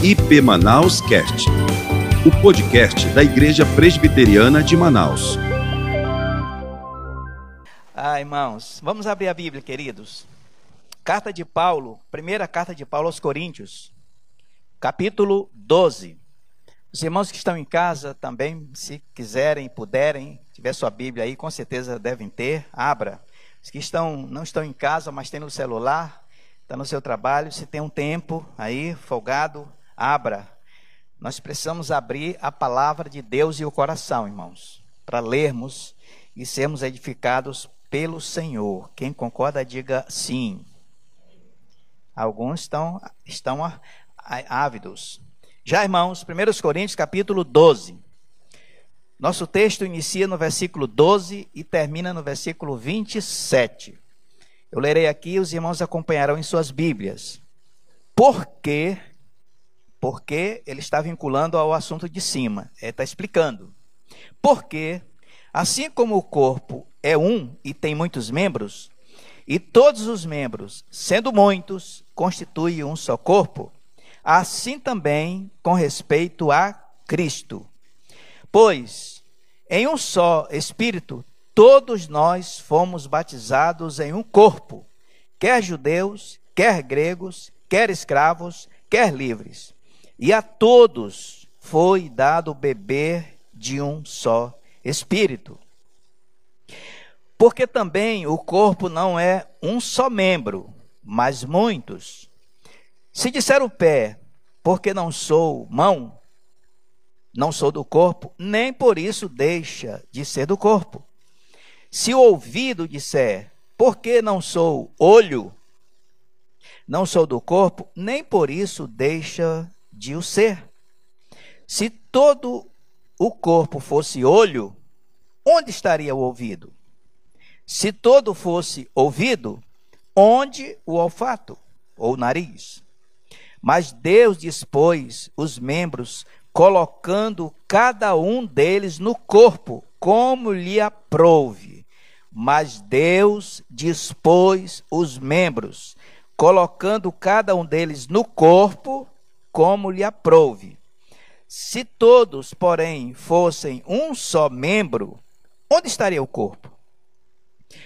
IP Manaus Cast, o podcast da Igreja Presbiteriana de Manaus. Ah, irmãos, vamos abrir a Bíblia, queridos. Carta de Paulo, primeira carta de Paulo aos Coríntios, capítulo 12. Os irmãos que estão em casa também, se quiserem puderem, tiver sua Bíblia aí, com certeza devem ter, abra. Os que estão, não estão em casa, mas têm no celular, está no seu trabalho, se tem um tempo aí, folgado, abra. Nós precisamos abrir a palavra de Deus e o coração, irmãos, para lermos e sermos edificados pelo Senhor. Quem concorda, diga sim. Alguns estão, estão ávidos. Já, irmãos, 1 Coríntios capítulo 12. Nosso texto inicia no versículo 12 e termina no versículo 27. Eu lerei aqui, os irmãos acompanharão em suas Bíblias. Por quê? Porque ele está vinculando ao assunto de cima. Ele está explicando. Porque, assim como o corpo é um e tem muitos membros, e todos os membros, sendo muitos, constituem um só corpo, assim também com respeito a Cristo. Pois, em um só Espírito, todos nós fomos batizados em um corpo, quer judeus, quer gregos, quer escravos, quer livres. E a todos foi dado beber de um só espírito. Porque também o corpo não é um só membro, mas muitos. Se disser o pé, porque não sou mão, não sou do corpo, nem por isso deixa de ser do corpo. Se o ouvido disser, porque não sou olho, não sou do corpo, nem por isso deixa de o ser. Se todo o corpo fosse olho, onde estaria o ouvido? Se todo fosse ouvido, onde o olfato ou nariz? Mas Deus dispôs os membros, colocando cada um deles no corpo, como lhe aprouve mas Deus dispôs os membros, colocando cada um deles no corpo como lhe aprouve. Se todos, porém, fossem um só membro, onde estaria o corpo?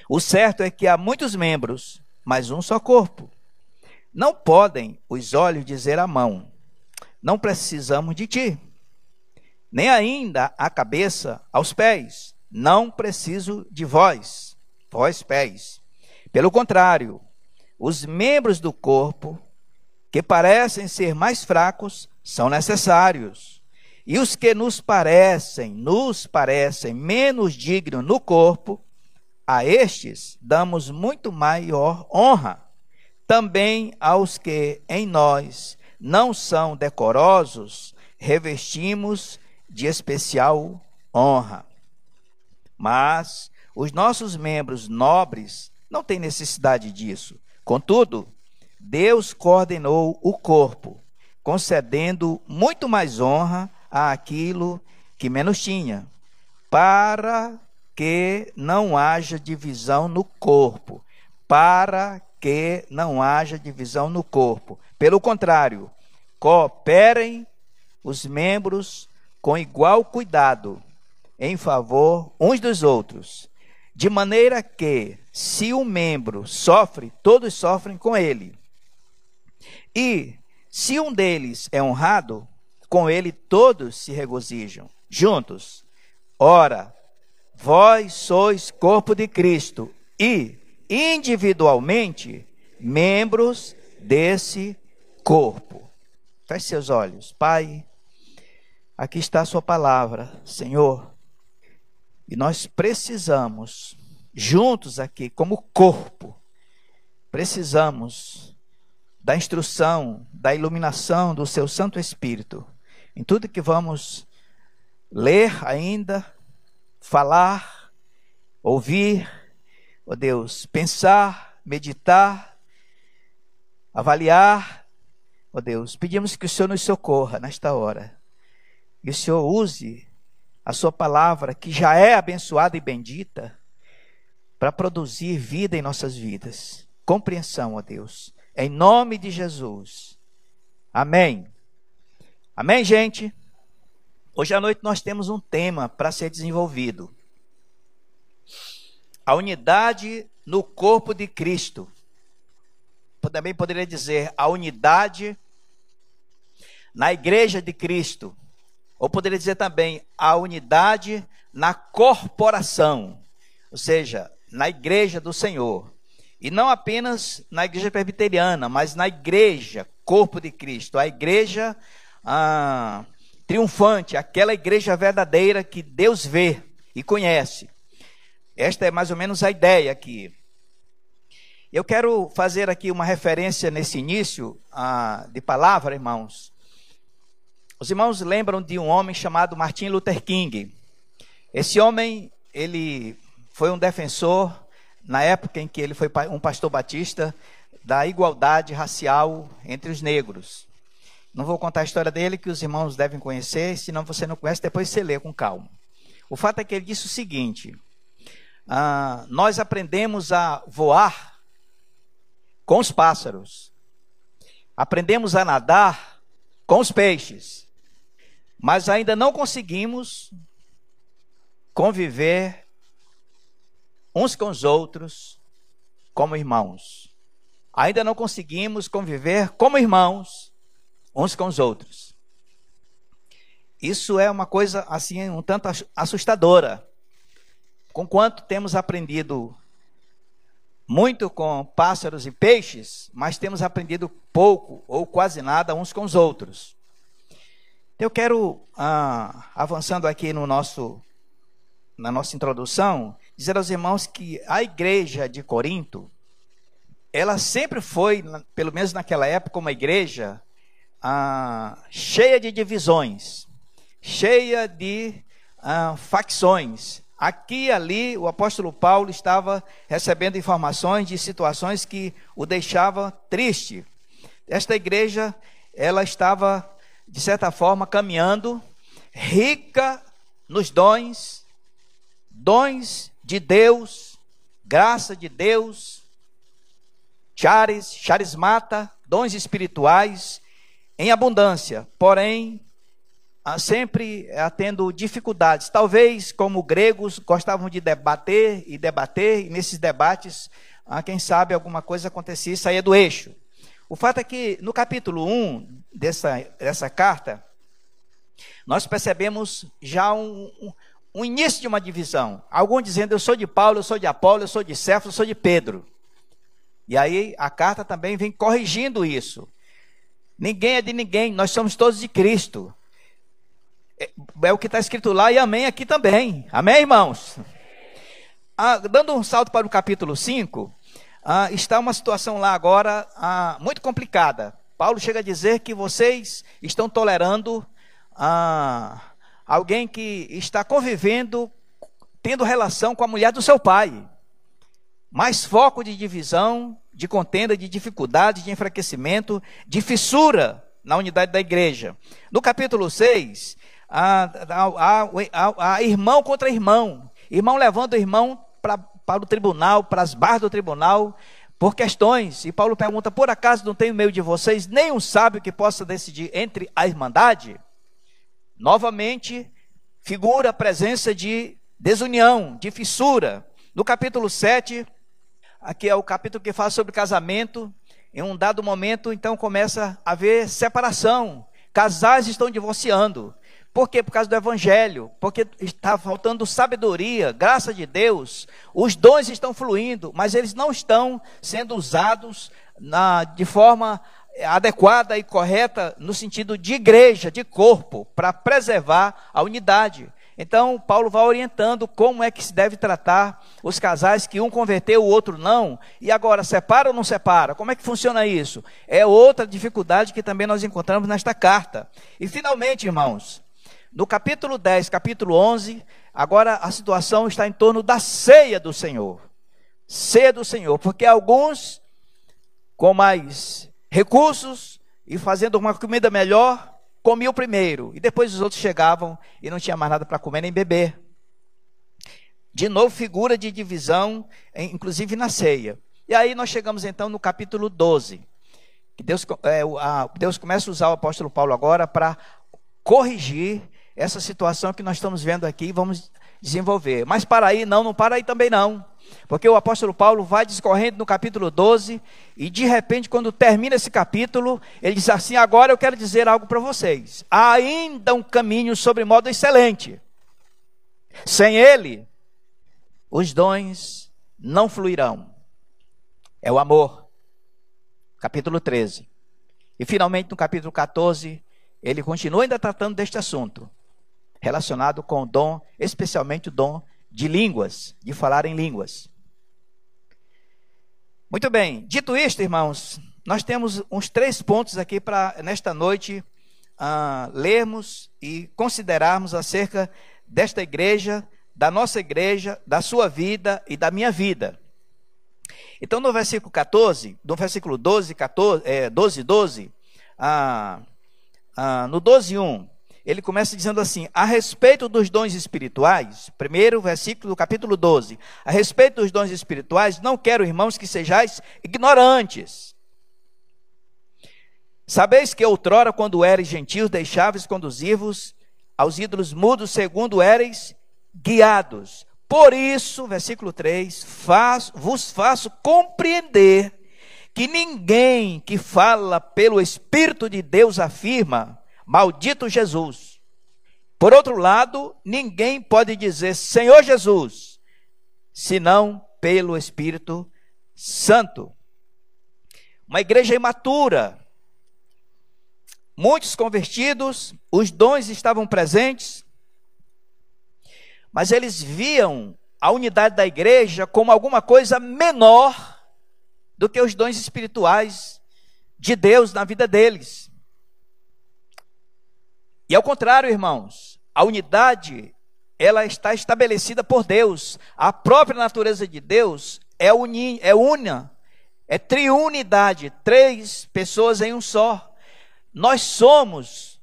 O certo é que há muitos membros, mas um só corpo. Não podem os olhos dizer à mão: Não precisamos de ti. Nem ainda a cabeça aos pés: não preciso de vós, vós pés. Pelo contrário, os membros do corpo, que parecem ser mais fracos, são necessários. E os que nos parecem, nos parecem menos dignos no corpo, a estes damos muito maior honra. Também aos que em nós não são decorosos, revestimos de especial honra. Mas os nossos membros nobres não têm necessidade disso. Contudo, Deus coordenou o corpo, concedendo muito mais honra àquilo que menos tinha, para que não haja divisão no corpo, para que não haja divisão no corpo. Pelo contrário, cooperem os membros com igual cuidado em favor uns dos outros, de maneira que, se um membro sofre, todos sofrem com ele. E, se um deles é honrado, com ele todos se regozijam, juntos. Ora, vós sois corpo de Cristo e, individualmente, membros desse corpo. Feche seus olhos. Pai, aqui está a sua palavra, Senhor. E nós precisamos, juntos aqui, como corpo, precisamos da instrução, da iluminação do seu Santo Espírito em tudo que vamos ler ainda, falar, ouvir, ó oh Deus, pensar, meditar, avaliar, ó oh Deus, pedimos que o Senhor nos socorra nesta hora. E o Senhor use a sua palavra, que já é abençoada e bendita, para produzir vida em nossas vidas. Compreensão, ó Deus. Em nome de Jesus. Amém. Amém, gente? Hoje à noite nós temos um tema para ser desenvolvido. A unidade no corpo de Cristo. Também poderia dizer a unidade na igreja de Cristo. Ou poderia dizer também a unidade na corporação, ou seja, na igreja do Senhor. E não apenas na igreja presbiteriana, mas na igreja, corpo de Cristo, a igreja ah, triunfante, aquela igreja verdadeira que Deus vê e conhece. Esta é mais ou menos a ideia aqui. Eu quero fazer aqui uma referência nesse início ah, de palavra, irmãos. Os irmãos lembram de um homem chamado Martin Luther King. Esse homem, ele foi um defensor na época em que ele foi um pastor batista da igualdade racial entre os negros. Não vou contar a história dele, que os irmãos devem conhecer, senão você não conhece, depois você lê com calma. O fato é que ele disse o seguinte: ah, nós aprendemos a voar com os pássaros, aprendemos a nadar com os peixes, mas ainda não conseguimos conviver uns com os outros como irmãos. Ainda não conseguimos conviver como irmãos uns com os outros. Isso é uma coisa assim um tanto assustadora. Com quanto temos aprendido muito com pássaros e peixes, mas temos aprendido pouco ou quase nada uns com os outros. Eu quero, ah, avançando aqui no nosso, na nossa introdução, dizer aos irmãos que a igreja de Corinto, ela sempre foi, pelo menos naquela época, uma igreja ah, cheia de divisões, cheia de ah, facções. Aqui e ali, o apóstolo Paulo estava recebendo informações de situações que o deixavam triste. Esta igreja, ela estava, de certa forma, caminhando rica nos dons, dons de Deus, graça de Deus, charis, charismata, dons espirituais em abundância, porém sempre tendo dificuldades. Talvez, como gregos, gostavam de debater e debater, e nesses debates, quem sabe alguma coisa acontecia e saía do eixo. O fato é que no capítulo 1 dessa, dessa carta, nós percebemos já um, um, início de uma divisão. Alguns dizendo, eu sou de Paulo, eu sou de Apolo, eu sou de Cefo, eu sou de Pedro. E aí a carta também vem corrigindo isso. Ninguém é de ninguém, nós somos todos de Cristo. É, é o que está escrito lá e amém aqui também. Amém, irmãos? Ah, dando um salto para o capítulo 5, ah, está uma situação lá agora ah, muito complicada. Paulo chega a dizer que vocês estão tolerando ah, alguém que está convivendo, tendo relação com a mulher do seu pai. Mais foco de divisão, de contenda, de dificuldade, de enfraquecimento, de fissura na unidade da igreja. No capítulo 6, há, há, há, há irmão contra irmão, irmão levando irmão pra, para o tribunal, para as barras do tribunal, por questões. E Paulo pergunta: por acaso não tem no meio de vocês nenhum sábio que possa decidir entre a irmandade? Novamente, figura a presença de desunião, de fissura. No capítulo 7, Aqui é o capítulo que fala sobre casamento. Em um dado momento, então, começa a haver separação. Casais estão divorciando. Por quê? Por causa do evangelho. Porque está faltando sabedoria, graça de Deus. Os dons estão fluindo, mas eles não estão sendo usados na, de forma adequada e correta no sentido de igreja, de corpo, para preservar a unidade. Então, Paulo vai orientando como é que se deve tratar os casais que um converteu, o outro não. E agora, separa ou não separa? Como é que funciona isso? É outra dificuldade que também nós encontramos nesta carta. E finalmente, irmãos, no capítulo 10, capítulo 11, agora a situação está em torno da ceia do Senhor. Ceia do Senhor, porque alguns com mais recursos e fazendo uma comida melhor, comia o primeiro, e depois os outros chegavam e não tinha mais nada para comer nem beber. De novo, figura de divisão, inclusive na ceia. E aí nós chegamos então no capítulo 12. Que Deus, é, a, Deus começa a usar o apóstolo Paulo agora para corrigir essa situação que nós estamos vendo aqui e vamos desenvolver. Mas para aí não, não para aí também não. Porque o apóstolo Paulo vai discorrendo no capítulo 12 e de repente quando termina esse capítulo, ele diz assim: "Agora eu quero dizer algo para vocês. Há ainda um caminho sobre modo excelente. Sem ele, os dons não fluirão. É o amor. Capítulo 13. E finalmente no capítulo 14, ele continua ainda tratando deste assunto relacionado com o dom, especialmente o dom de línguas, de falar em línguas. Muito bem, dito isto, irmãos, nós temos uns três pontos aqui para, nesta noite, uh, lermos e considerarmos acerca desta igreja, da nossa igreja, da sua vida e da minha vida. Então, no versículo 14, no versículo 12, 14, é, 12, 12, ah, ah, no 12, 1, ele começa dizendo assim: a respeito dos dons espirituais, primeiro versículo do capítulo 12, a respeito dos dons espirituais, não quero, irmãos, que sejais ignorantes. Sabeis que outrora, quando eres gentios, deixáveis conduzir-vos aos ídolos mudos, segundo eres guiados. Por isso, versículo 3, faz, vos faço compreender que ninguém que fala pelo Espírito de Deus afirma, Maldito Jesus. Por outro lado, ninguém pode dizer Senhor Jesus, senão pelo Espírito Santo. Uma igreja imatura, muitos convertidos, os dons estavam presentes, mas eles viam a unidade da igreja como alguma coisa menor do que os dons espirituais de Deus na vida deles. E ao contrário, irmãos, a unidade ela está estabelecida por Deus. A própria natureza de Deus é, uni, é una, é triunidade, três pessoas em um só. Nós somos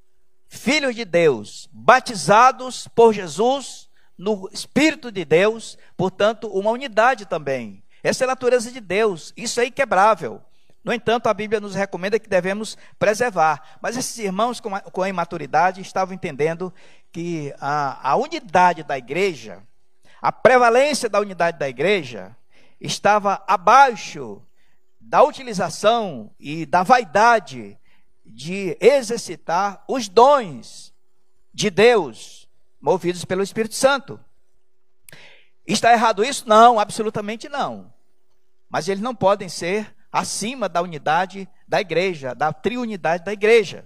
filhos de Deus, batizados por Jesus no Espírito de Deus, portanto, uma unidade também. Essa é a natureza de Deus, isso é inquebrável. No entanto, a Bíblia nos recomenda que devemos preservar. Mas esses irmãos com a, com a imaturidade estavam entendendo que a, a unidade da igreja, a prevalência da unidade da igreja, estava abaixo da utilização e da vaidade de exercitar os dons de Deus, movidos pelo Espírito Santo. Está errado isso? Não, absolutamente não. Mas eles não podem ser acima da unidade da igreja, da triunidade da igreja.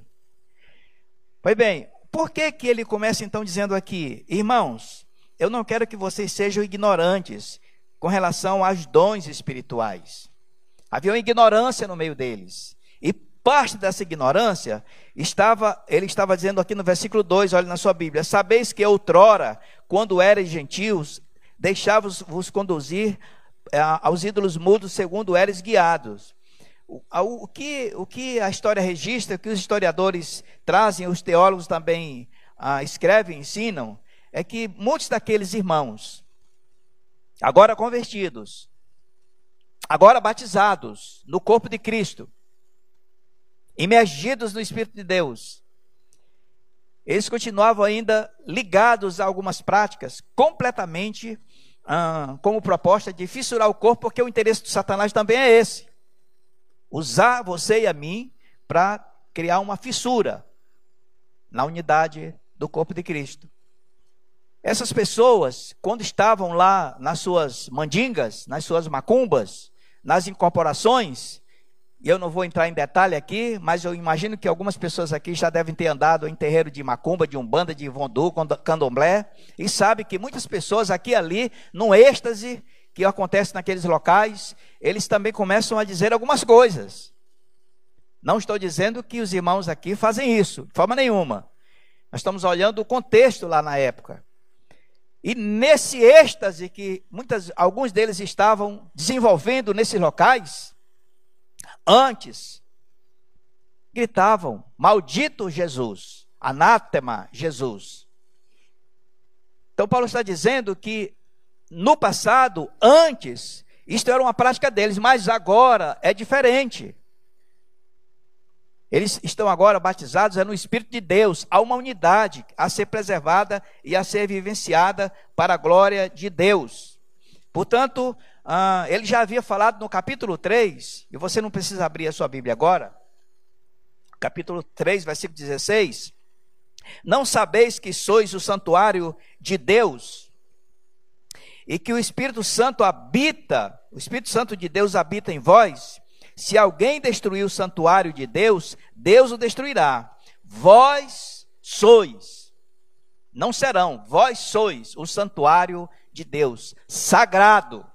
Pois bem, por que que ele começa então dizendo aqui, irmãos, eu não quero que vocês sejam ignorantes com relação aos dons espirituais. Havia uma ignorância no meio deles. E parte dessa ignorância estava, ele estava dizendo aqui no versículo 2, olha na sua Bíblia: Sabeis que outrora, quando eres gentios, deixava-vos conduzir aos ídolos mudos segundo eres guiados. O, o, que, o que a história registra, o que os historiadores trazem, os teólogos também ah, escrevem, ensinam, é que muitos daqueles irmãos, agora convertidos, agora batizados no corpo de Cristo, imergidos no Espírito de Deus, eles continuavam ainda ligados a algumas práticas completamente ah, como proposta de fissurar o corpo, porque o interesse de Satanás também é esse: usar você e a mim para criar uma fissura na unidade do corpo de Cristo. Essas pessoas, quando estavam lá nas suas mandingas, nas suas macumbas, nas incorporações, eu não vou entrar em detalhe aqui, mas eu imagino que algumas pessoas aqui já devem ter andado em terreiro de macumba, de umbanda, de vondu, candomblé, e sabe que muitas pessoas aqui e ali, num êxtase que acontece naqueles locais, eles também começam a dizer algumas coisas. Não estou dizendo que os irmãos aqui fazem isso, de forma nenhuma. Nós estamos olhando o contexto lá na época. E nesse êxtase que muitas, alguns deles estavam desenvolvendo nesses locais, Antes, gritavam: Maldito Jesus, anátema Jesus. Então, Paulo está dizendo que no passado, antes, isto era uma prática deles, mas agora é diferente. Eles estão agora batizados é no Espírito de Deus. Há uma unidade a ser preservada e a ser vivenciada para a glória de Deus. Portanto, ah, ele já havia falado no capítulo 3, e você não precisa abrir a sua Bíblia agora. Capítulo 3, versículo 16. Não sabeis que sois o santuário de Deus e que o Espírito Santo habita, o Espírito Santo de Deus habita em vós? Se alguém destruir o santuário de Deus, Deus o destruirá. Vós sois, não serão, vós sois o santuário de Deus, sagrado.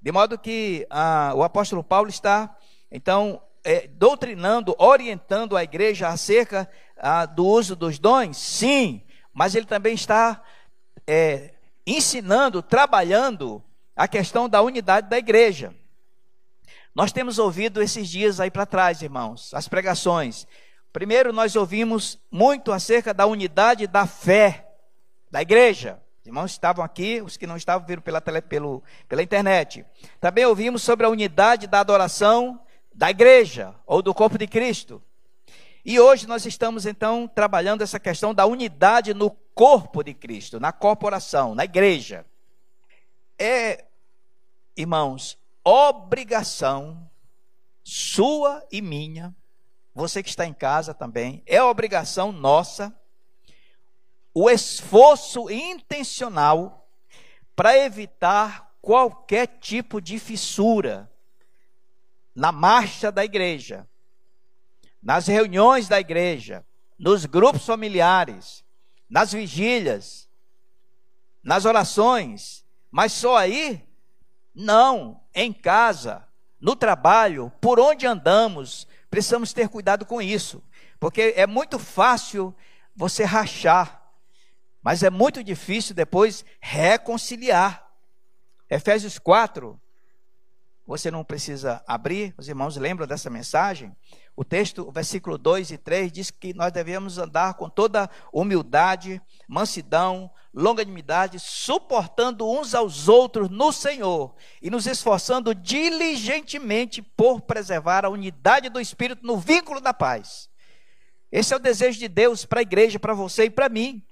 De modo que ah, o apóstolo Paulo está, então, é, doutrinando, orientando a igreja acerca ah, do uso dos dons, sim, mas ele também está é, ensinando, trabalhando a questão da unidade da igreja. Nós temos ouvido esses dias aí para trás, irmãos, as pregações. Primeiro, nós ouvimos muito acerca da unidade da fé da igreja. Os irmãos estavam aqui, os que não estavam viram pela, tele, pelo, pela internet. Também ouvimos sobre a unidade da adoração da igreja ou do corpo de Cristo. E hoje nós estamos então trabalhando essa questão da unidade no corpo de Cristo, na corporação, na igreja. É, irmãos, obrigação sua e minha, você que está em casa também, é obrigação nossa o esforço intencional para evitar qualquer tipo de fissura na marcha da igreja, nas reuniões da igreja, nos grupos familiares, nas vigílias, nas orações, mas só aí? Não, em casa, no trabalho, por onde andamos, precisamos ter cuidado com isso, porque é muito fácil você rachar, mas é muito difícil depois reconciliar. Efésios 4, você não precisa abrir, os irmãos lembram dessa mensagem? O texto, o versículo 2 e 3 diz que nós devemos andar com toda humildade, mansidão, longanimidade, suportando uns aos outros no Senhor e nos esforçando diligentemente por preservar a unidade do Espírito no vínculo da paz. Esse é o desejo de Deus para a igreja, para você e para mim.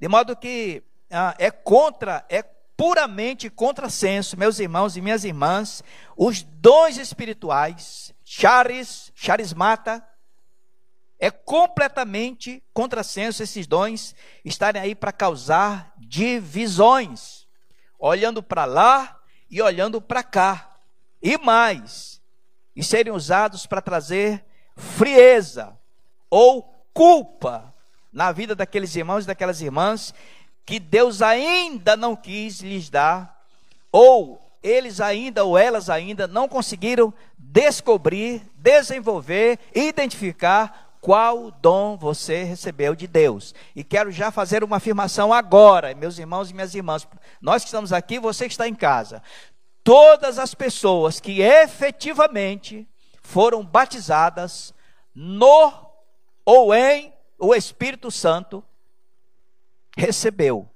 De modo que ah, é contra, é puramente contrassenso, meus irmãos e minhas irmãs, os dons espirituais, charis, charismata, é completamente contrassenso esses dons estarem aí para causar divisões, olhando para lá e olhando para cá. E mais, e serem usados para trazer frieza ou culpa na vida daqueles irmãos e daquelas irmãs que Deus ainda não quis lhes dar, ou eles ainda ou elas ainda não conseguiram descobrir, desenvolver, identificar qual dom você recebeu de Deus. E quero já fazer uma afirmação agora, meus irmãos e minhas irmãs. Nós que estamos aqui, você que está em casa. Todas as pessoas que efetivamente foram batizadas no ou em o Espírito Santo recebeu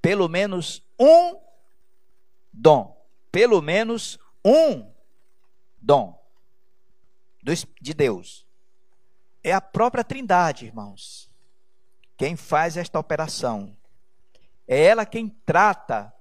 pelo menos um dom. Pelo menos um dom de Deus. É a própria Trindade, irmãos, quem faz esta operação. É ela quem trata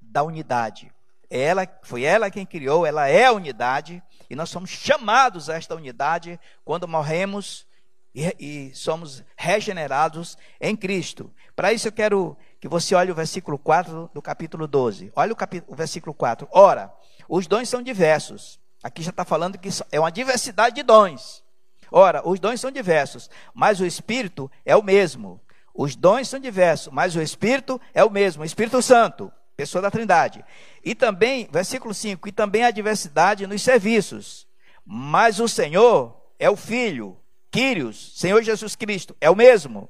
da unidade. É ela, foi ela quem criou, ela é a unidade, e nós somos chamados a esta unidade quando morremos e, e somos regenerados em Cristo. Para isso eu quero que você olhe o versículo 4 do capítulo 12. Olha o, capítulo, o versículo 4. Ora, os dons são diversos. Aqui já está falando que é uma diversidade de dons. Ora, os dons são diversos, mas o Espírito é o mesmo. Os dons são diversos, mas o Espírito é o mesmo. O Espírito Santo, pessoa da Trindade. E também, versículo 5, e também a diversidade nos serviços. Mas o Senhor é o Filho, Quírios, Senhor Jesus Cristo, é o mesmo.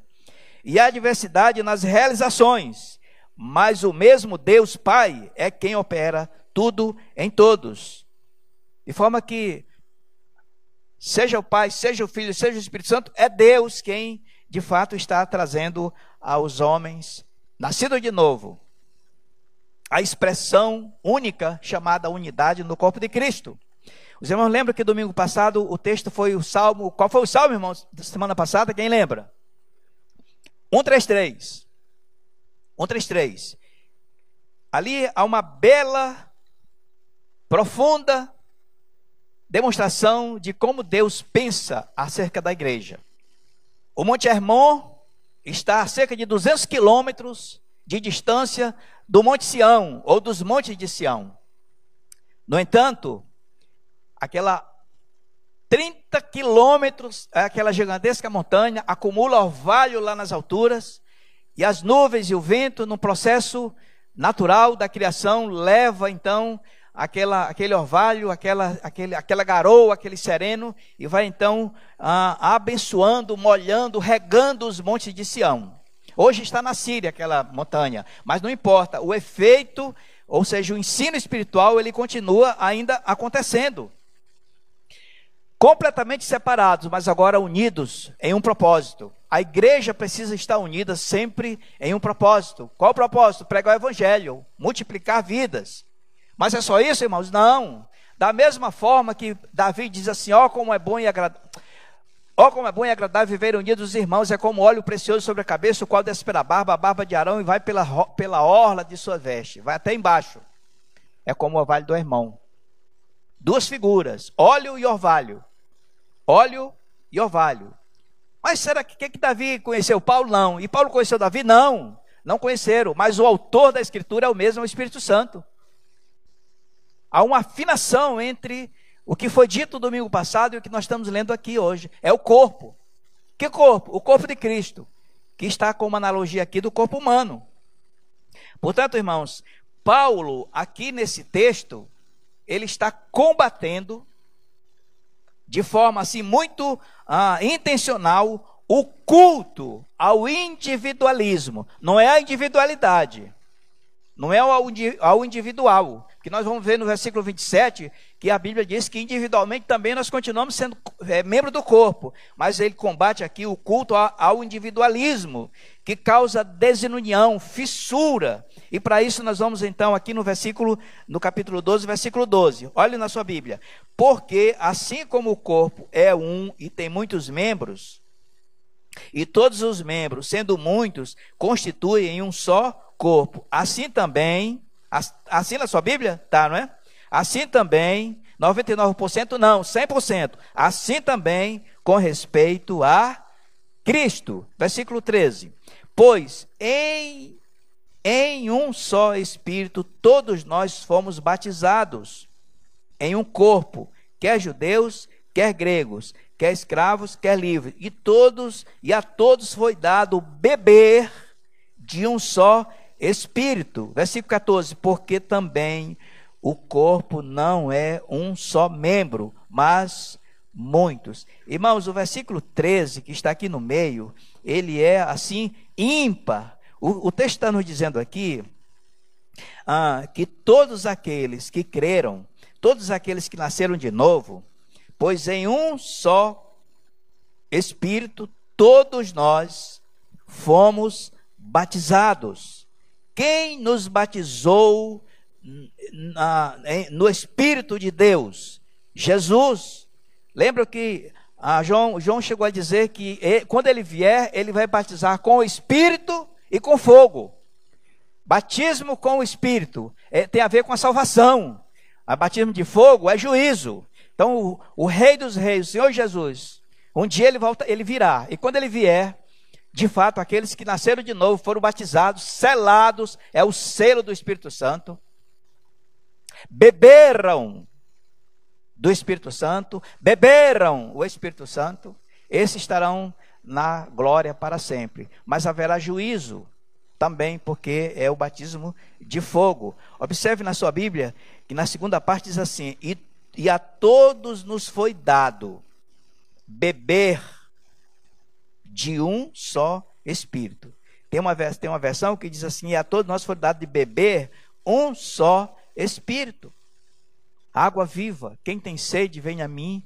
E há diversidade nas realizações, mas o mesmo Deus Pai é quem opera tudo em todos. De forma que, seja o Pai, seja o Filho, seja o Espírito Santo, é Deus quem de fato está trazendo aos homens, nascidos de novo, a expressão única chamada unidade no corpo de Cristo. Os irmãos lembram que domingo passado o texto foi o salmo. Qual foi o salmo, irmãos, da semana passada? Quem lembra? 133. 133. Ali há uma bela, profunda demonstração de como Deus pensa acerca da igreja. O Monte Hermon está a cerca de 200 quilômetros de distância do Monte Sião, ou dos montes de Sião. No entanto, aquela 30 quilômetros, aquela gigantesca montanha, acumula orvalho lá nas alturas, e as nuvens e o vento, no processo natural da criação, leva então aquela, aquele orvalho, aquela, aquele, aquela garoa, aquele sereno, e vai então ah, abençoando, molhando, regando os montes de Sião. Hoje está na Síria aquela montanha, mas não importa, o efeito, ou seja, o ensino espiritual, ele continua ainda acontecendo. Completamente separados, mas agora unidos em um propósito. A igreja precisa estar unida sempre em um propósito. Qual o propósito? Pregar o evangelho, multiplicar vidas. Mas é só isso, irmãos? Não. Da mesma forma que Davi diz assim: ó, oh, como é bom e agradável. Ó, oh, como é bom e agradável viver unidos os irmãos, é como óleo precioso sobre a cabeça, o qual desce pela barba, a barba de Arão, e vai pela, pela orla de sua veste, vai até embaixo. É como o orvalho do irmão. Duas figuras, óleo e orvalho. Óleo e orvalho. Mas será que, que, que Davi conheceu? Paulo não. E Paulo conheceu Davi? Não. Não conheceram. Mas o autor da escritura é o mesmo, é o Espírito Santo. Há uma afinação entre o que foi dito domingo passado e o que nós estamos lendo aqui hoje. É o corpo. Que corpo? O corpo de Cristo, que está com uma analogia aqui do corpo humano. Portanto, irmãos, Paulo, aqui nesse texto, ele está combatendo de forma assim muito ah, intencional o culto ao individualismo. Não é a individualidade, não é ao individual, que nós vamos ver no versículo 27 que a Bíblia diz que individualmente também nós continuamos sendo é, membro do corpo, mas ele combate aqui o culto ao individualismo, que causa desunião, fissura. E para isso nós vamos então aqui no versículo, no capítulo 12, versículo 12. Olhe na sua Bíblia. Porque assim como o corpo é um e tem muitos membros, e todos os membros, sendo muitos, constituem um só corpo, assim também Assim na sua Bíblia? Tá, não é? Assim também, 99% não, 100%. Assim também com respeito a Cristo. Versículo 13. Pois em, em um só Espírito todos nós fomos batizados em um corpo, quer judeus, quer gregos, quer escravos, quer livres, e todos e a todos foi dado beber de um só Espírito, versículo 14, porque também o corpo não é um só membro, mas muitos. Irmãos, o versículo 13, que está aqui no meio, ele é assim ímpar. O, o texto está nos dizendo aqui ah, que todos aqueles que creram, todos aqueles que nasceram de novo, pois em um só Espírito, todos nós fomos batizados quem nos batizou na, no Espírito de Deus? Jesus. Lembra que ah, João, João chegou a dizer que ele, quando ele vier, ele vai batizar com o Espírito e com fogo. Batismo com o Espírito é, tem a ver com a salvação. A batismo de fogo é juízo. Então, o, o Rei dos Reis, o Senhor Jesus, um dia ele volta, ele virá. E quando ele vier, de fato, aqueles que nasceram de novo foram batizados, selados, é o selo do Espírito Santo. Beberam do Espírito Santo, beberam o Espírito Santo, esses estarão na glória para sempre. Mas haverá juízo também, porque é o batismo de fogo. Observe na sua Bíblia que na segunda parte diz assim: E, e a todos nos foi dado beber de um só Espírito. Tem uma, tem uma versão que diz assim: e a todos nós foi dado de beber um só Espírito. Água viva. Quem tem sede, venha a mim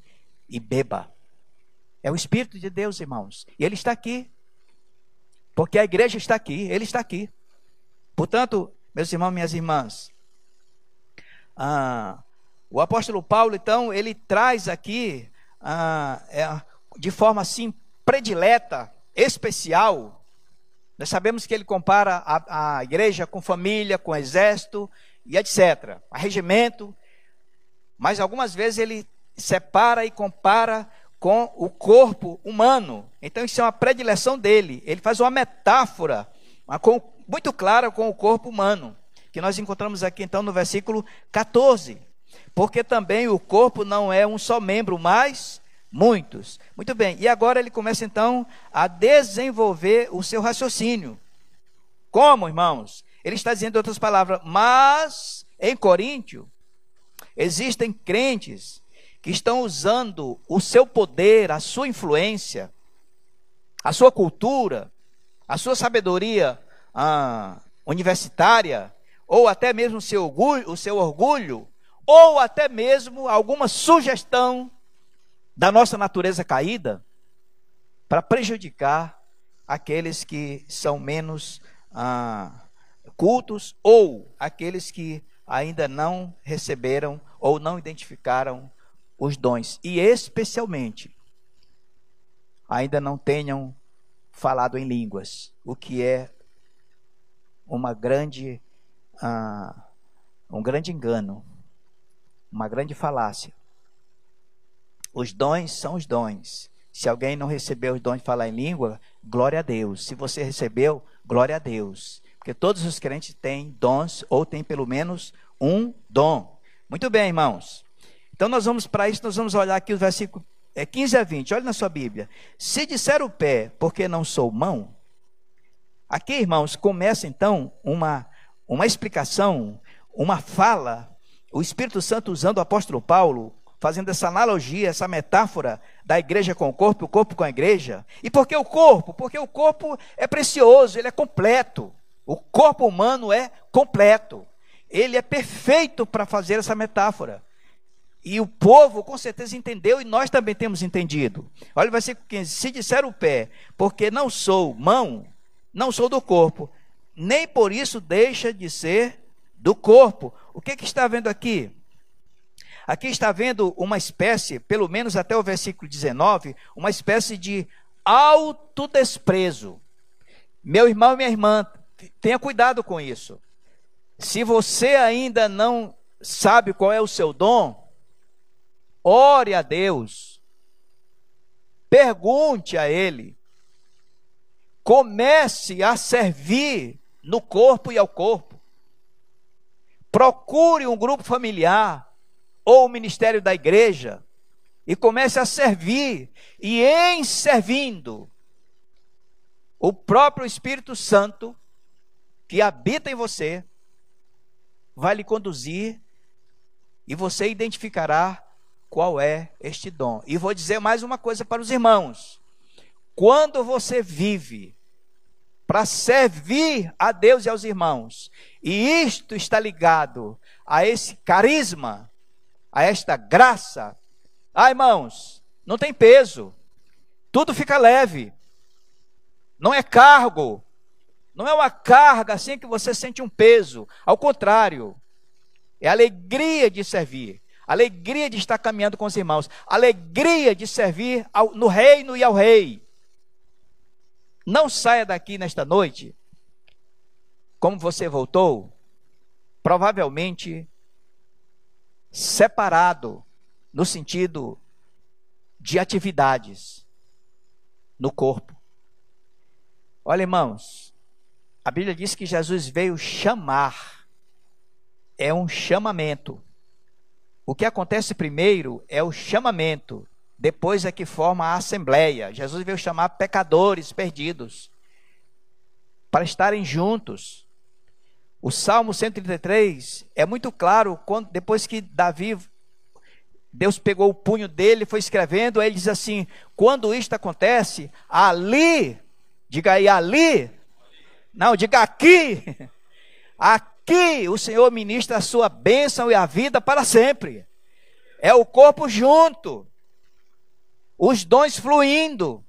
e beba. É o Espírito de Deus, irmãos. E Ele está aqui. Porque a igreja está aqui, Ele está aqui. Portanto, meus irmãos, minhas irmãs, ah, O apóstolo Paulo, então, ele traz aqui, ah, é, de forma assim, predileta, especial. Nós sabemos que ele compara a, a igreja com família, com exército e etc. A regimento. Mas algumas vezes ele separa e compara com o corpo humano. Então isso é uma predileção dele. Ele faz uma metáfora com, muito clara com o corpo humano, que nós encontramos aqui então no versículo 14. Porque também o corpo não é um só membro, mas muitos. Muito bem, e agora ele começa então a desenvolver o seu raciocínio. Como, irmãos? Ele está dizendo, outras palavras, mas em Coríntio existem crentes que estão usando o seu poder, a sua influência, a sua cultura, a sua sabedoria ah, universitária, ou até mesmo o seu orgulho, o seu orgulho ou até mesmo alguma sugestão da nossa natureza caída para prejudicar aqueles que são menos ah, cultos ou aqueles que ainda não receberam ou não identificaram os dons e especialmente ainda não tenham falado em línguas, o que é uma grande ah, um grande engano uma grande falácia. Os dons são os dons. Se alguém não recebeu os dons de falar em língua, glória a Deus. Se você recebeu, glória a Deus. Porque todos os crentes têm dons, ou têm pelo menos um dom. Muito bem, irmãos. Então nós vamos para isso, nós vamos olhar aqui os versículos é, 15 a 20. Olha na sua Bíblia. Se disser o pé, porque não sou mão. Aqui, irmãos, começa então uma, uma explicação, uma fala o Espírito Santo usando o apóstolo Paulo, fazendo essa analogia, essa metáfora da igreja com o corpo, o corpo com a igreja. E por que o corpo? Porque o corpo é precioso, ele é completo. O corpo humano é completo. Ele é perfeito para fazer essa metáfora. E o povo com certeza entendeu e nós também temos entendido. Olha o versículo 15: Se disser o pé, porque não sou mão, não sou do corpo, nem por isso deixa de ser do corpo. O que, que está vendo aqui? Aqui está vendo uma espécie, pelo menos até o versículo 19, uma espécie de autodesprezo. Meu irmão e minha irmã, tenha cuidado com isso. Se você ainda não sabe qual é o seu dom, ore a Deus, pergunte a Ele, comece a servir no corpo e ao corpo. Procure um grupo familiar ou o ministério da igreja e comece a servir. E em servindo, o próprio Espírito Santo que habita em você vai lhe conduzir e você identificará qual é este dom. E vou dizer mais uma coisa para os irmãos: quando você vive para servir a Deus e aos irmãos. E isto está ligado a esse carisma, a esta graça. Ah, irmãos, não tem peso. Tudo fica leve. Não é cargo. Não é uma carga assim que você sente um peso. Ao contrário, é alegria de servir. Alegria de estar caminhando com os irmãos. Alegria de servir ao, no reino e ao rei. Não saia daqui nesta noite, como você voltou, provavelmente separado no sentido de atividades no corpo. Olha, irmãos, a Bíblia diz que Jesus veio chamar, é um chamamento. O que acontece primeiro é o chamamento, depois é que forma a assembleia. Jesus veio chamar pecadores perdidos para estarem juntos. O Salmo 133 é muito claro quando depois que Davi Deus pegou o punho dele, foi escrevendo, aí ele diz assim: quando isto acontece, ali, diga aí, ali, não, diga aqui, aqui o Senhor ministra a sua bênção e a vida para sempre. É o corpo junto os dons fluindo.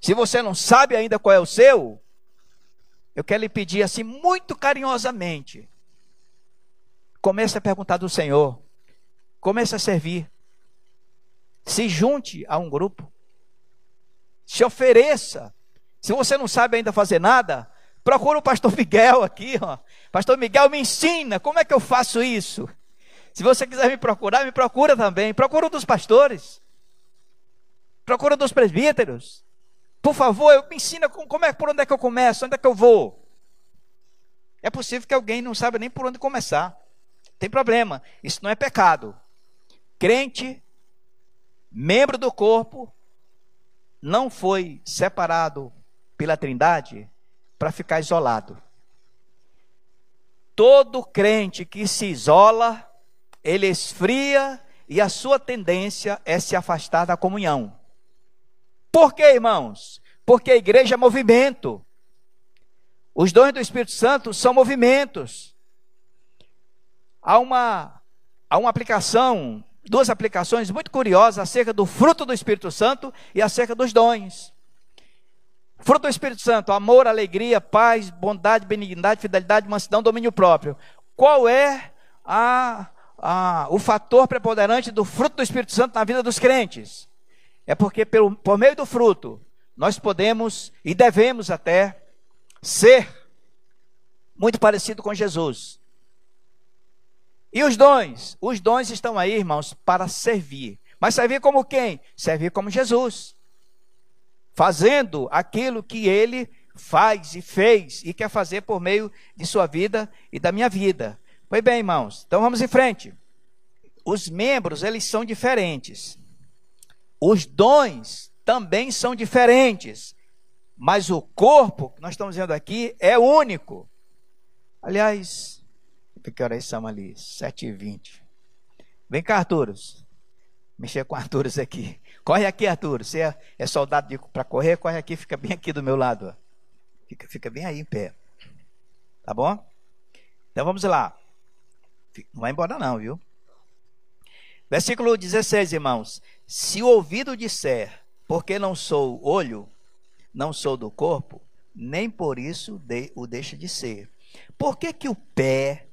Se você não sabe ainda qual é o seu, eu quero lhe pedir assim, muito carinhosamente, comece a perguntar do Senhor: comece a servir. Se junte a um grupo. Se ofereça. Se você não sabe ainda fazer nada, procura o pastor Miguel aqui, ó. Pastor Miguel me ensina como é que eu faço isso. Se você quiser me procurar, me procura também. Procura um dos pastores. Procura um dos presbíteros. Por favor, eu me ensina como é, por onde é que eu começo, onde é que eu vou. É possível que alguém não saiba nem por onde começar. Tem problema. Isso não é pecado. Crente, membro do corpo, não foi separado pela Trindade para ficar isolado. Todo crente que se isola, ele esfria e a sua tendência é se afastar da comunhão. Por quê, irmãos? Porque a igreja é movimento. Os dons do Espírito Santo são movimentos. Há uma, há uma aplicação, duas aplicações muito curiosas acerca do fruto do Espírito Santo e acerca dos dons. Fruto do Espírito Santo: amor, alegria, paz, bondade, benignidade, fidelidade, mansidão, domínio próprio. Qual é a, a, o fator preponderante do fruto do Espírito Santo na vida dos crentes? É porque pelo, por meio do fruto nós podemos e devemos até ser muito parecido com Jesus. E os dons? Os dons estão aí, irmãos, para servir. Mas servir como quem? Servir como Jesus. Fazendo aquilo que ele faz e fez e quer fazer por meio de sua vida e da minha vida. Pois bem, irmãos, então vamos em frente. Os membros, eles são diferentes. Os dons também são diferentes, mas o corpo que nós estamos vendo aqui é único. Aliás, que horas são ali? 7h20. Vem cá, Arturos. Mexer com Arturos aqui. Corre aqui, Arturo. Você é, é soldado para correr, corre aqui, fica bem aqui do meu lado. Fica, fica bem aí em pé. Tá bom? Então vamos lá. Não vai embora não, viu? Versículo 16, irmãos. Se o ouvido disser, porque não sou olho, não sou do corpo, nem por isso de, o deixa de ser. Por que, que o pé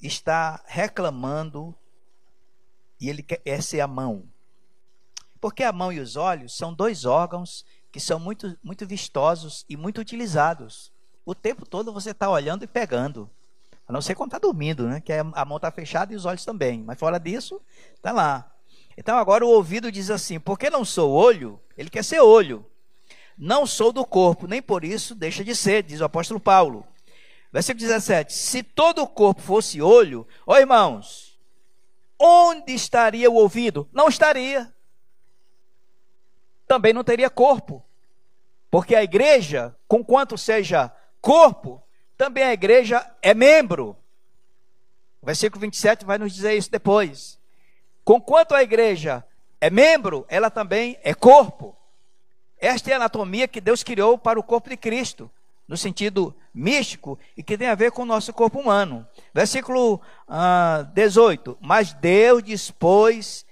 está reclamando e ele quer ser a mão? Porque a mão e os olhos são dois órgãos que são muito, muito vistosos e muito utilizados. O tempo todo você está olhando e pegando. A não ser quando está dormindo, né? Que a mão está fechada e os olhos também. Mas fora disso, está lá. Então agora o ouvido diz assim: porque não sou olho, ele quer ser olho. Não sou do corpo, nem por isso deixa de ser, diz o apóstolo Paulo. Versículo 17: Se todo o corpo fosse olho, ó irmãos, onde estaria o ouvido? Não estaria. Também não teria corpo. Porque a igreja, com quanto seja corpo, também a igreja é membro. O versículo 27 vai nos dizer isso depois. Conquanto a igreja é membro, ela também é corpo. Esta é a anatomia que Deus criou para o corpo de Cristo, no sentido místico e que tem a ver com o nosso corpo humano. Versículo 18: ah, Mas Deus dispôs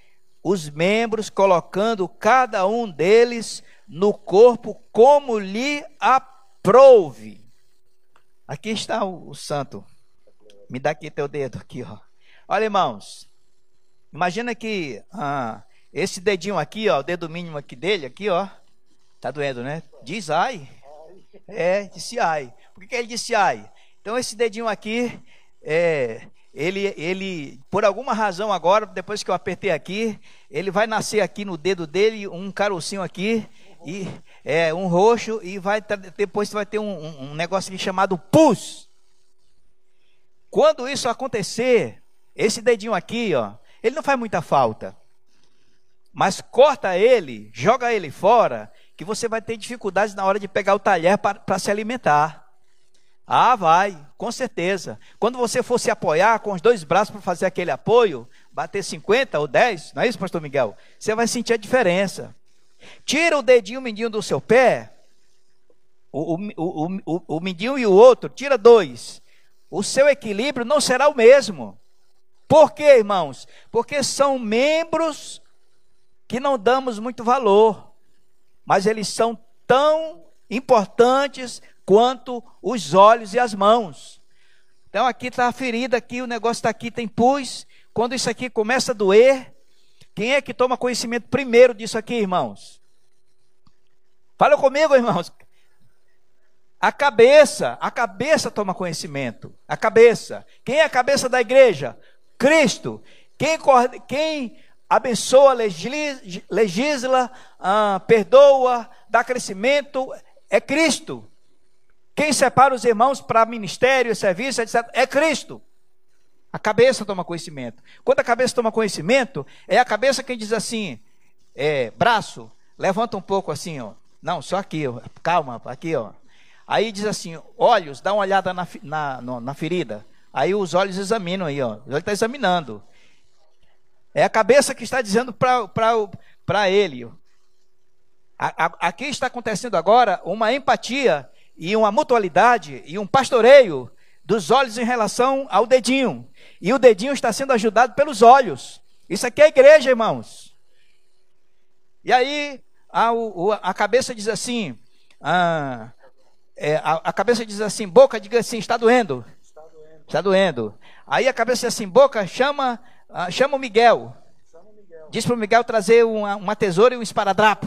os membros, colocando cada um deles no corpo como lhe aprouve. Aqui está o, o santo. Me dá aqui teu dedo aqui, ó. Olha, irmãos, Imagina que ah, esse dedinho aqui, ó, o dedo mínimo aqui dele, aqui, ó, tá doendo, né? Diz ai. É, disse ai. Por que, ele disse ai? Então esse dedinho aqui, é, ele, ele, por alguma razão agora, depois que eu apertei aqui, ele vai nascer aqui no dedo dele um carocinho aqui e é um roxo e vai depois vai ter um, um, negócio aqui chamado pus. Quando isso acontecer, esse dedinho aqui, ó, ele não faz muita falta. Mas corta ele, joga ele fora, que você vai ter dificuldades na hora de pegar o talher para se alimentar. Ah, vai, com certeza. Quando você for se apoiar com os dois braços para fazer aquele apoio, bater 50 ou 10, não é isso, pastor Miguel? Você vai sentir a diferença. Tira o dedinho mindinho do seu pé, o, o, o, o, mindinho e o outro, tira dois. O seu equilíbrio não será o mesmo. Por quê, irmãos? Porque são membros que não damos muito valor, mas eles são tão importantes quanto os olhos e as mãos. Então aqui está a ferida, aqui o negócio está aqui, tem pus. quando isso aqui começa a doer, quem é que toma conhecimento primeiro disso aqui, irmãos? Fala comigo, irmãos. A cabeça, a cabeça toma conhecimento. A cabeça. Quem é a cabeça da igreja? Cristo. Quem, quem abençoa, legisla, ah, perdoa, dá crescimento é Cristo. Quem separa os irmãos para ministério, serviço, etc., é Cristo. A cabeça toma conhecimento. Quando a cabeça toma conhecimento, é a cabeça quem diz assim: é, braço, levanta um pouco assim, ó. Não, só aqui, ó. calma, aqui, ó. Aí diz assim: olhos, dá uma olhada na, na, na ferida. Aí os olhos examinam aí, ó. Ele está examinando. É a cabeça que está dizendo para ele. A, a, aqui está acontecendo agora uma empatia e uma mutualidade e um pastoreio dos olhos em relação ao dedinho. E o dedinho está sendo ajudado pelos olhos. Isso aqui é a igreja, irmãos. E aí a, a cabeça diz assim: ah, é, a, a, cabeça diz assim, boca, diga assim, está doendo. Está doendo. Está doendo. Aí a cabeça diz assim, boca, chama, uh, chama o Miguel. Diz para o Miguel trazer uma, uma tesoura e um esparadrapo.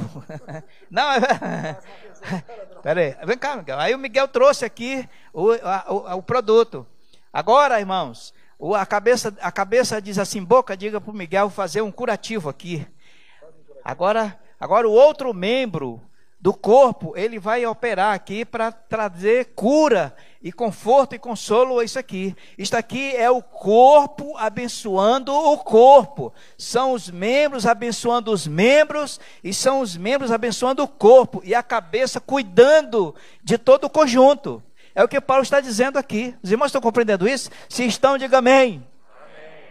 Não, é... Peraí, vem cá, Miguel. Aí o Miguel trouxe aqui o, a, o, o, produto. Agora, irmãos, o, a, cabeça, a cabeça diz assim, boca, diga para o Miguel fazer um curativo aqui. Agora, agora o outro membro do corpo, ele vai operar aqui para trazer cura e conforto e consolo a isso aqui. Isto aqui é o corpo abençoando o corpo. São os membros abençoando os membros e são os membros abençoando o corpo e a cabeça cuidando de todo o conjunto. É o que Paulo está dizendo aqui. Os irmãos estão compreendendo isso? Se estão, diga amém.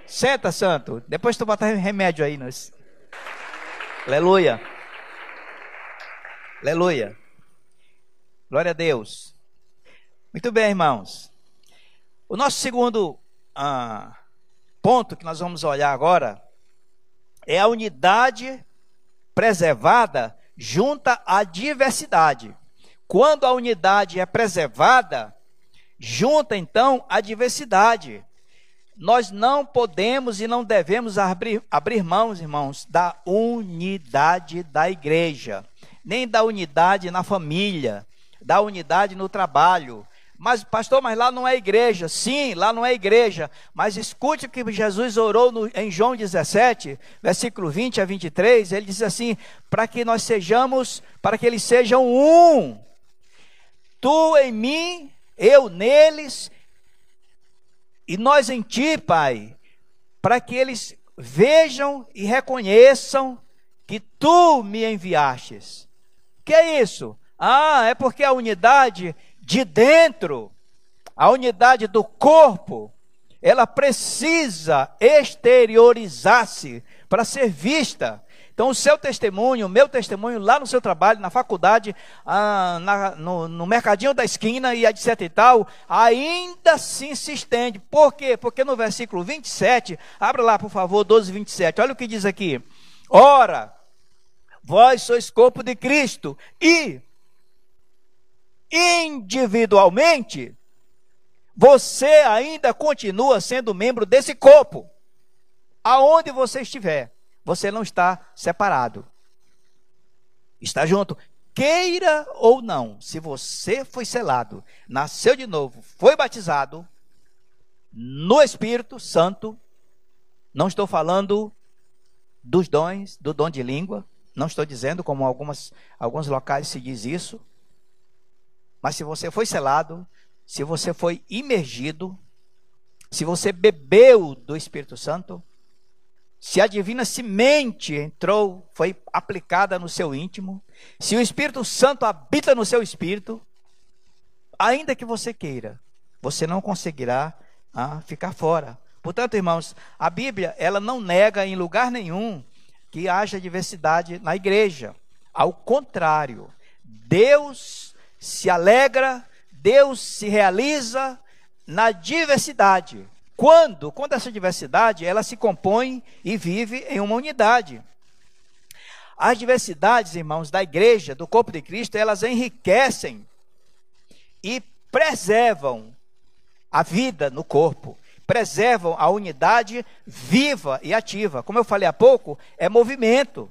Senta, santo. Depois tu bota remédio aí. Nós. Aleluia. Aleluia. Glória a Deus. Muito bem, irmãos. O nosso segundo ah, ponto que nós vamos olhar agora é a unidade preservada junta à diversidade. Quando a unidade é preservada, junta então a diversidade. Nós não podemos e não devemos abrir, abrir mãos, irmãos, da unidade da igreja nem da unidade na família, da unidade no trabalho. Mas, pastor, mas lá não é igreja. Sim, lá não é igreja. Mas escute o que Jesus orou no, em João 17, versículo 20 a 23. Ele diz assim: para que nós sejamos, para que eles sejam um. Tu em mim, eu neles, e nós em ti, Pai, para que eles vejam e reconheçam que tu me enviastes que é isso? Ah, é porque a unidade de dentro, a unidade do corpo, ela precisa exteriorizar-se para ser vista. Então, o seu testemunho, o meu testemunho lá no seu trabalho, na faculdade, ah, na, no, no, mercadinho da esquina e etc e tal, ainda assim se estende. Por quê? Porque no versículo 27, abra lá por favor, 12, 27, olha o que diz aqui. Ora, Vós sois corpo de Cristo e individualmente você ainda continua sendo membro desse corpo. Aonde você estiver, você não está separado. Está junto. Queira ou não, se você foi selado, nasceu de novo, foi batizado no Espírito Santo, não estou falando dos dons, do dom de língua, não estou dizendo como algumas, alguns locais se diz isso. Mas se você foi selado, se você foi imergido, se você bebeu do Espírito Santo, se a divina semente entrou, foi aplicada no seu íntimo, se o Espírito Santo habita no seu espírito, ainda que você queira, você não conseguirá ah, ficar fora. Portanto, irmãos, a Bíblia ela não nega em lugar nenhum que haja diversidade na igreja. Ao contrário, Deus se alegra, Deus se realiza na diversidade. Quando? Quando essa diversidade ela se compõe e vive em uma unidade. As diversidades, irmãos, da igreja, do corpo de Cristo, elas enriquecem e preservam a vida no corpo preservam a unidade viva e ativa. Como eu falei há pouco, é movimento.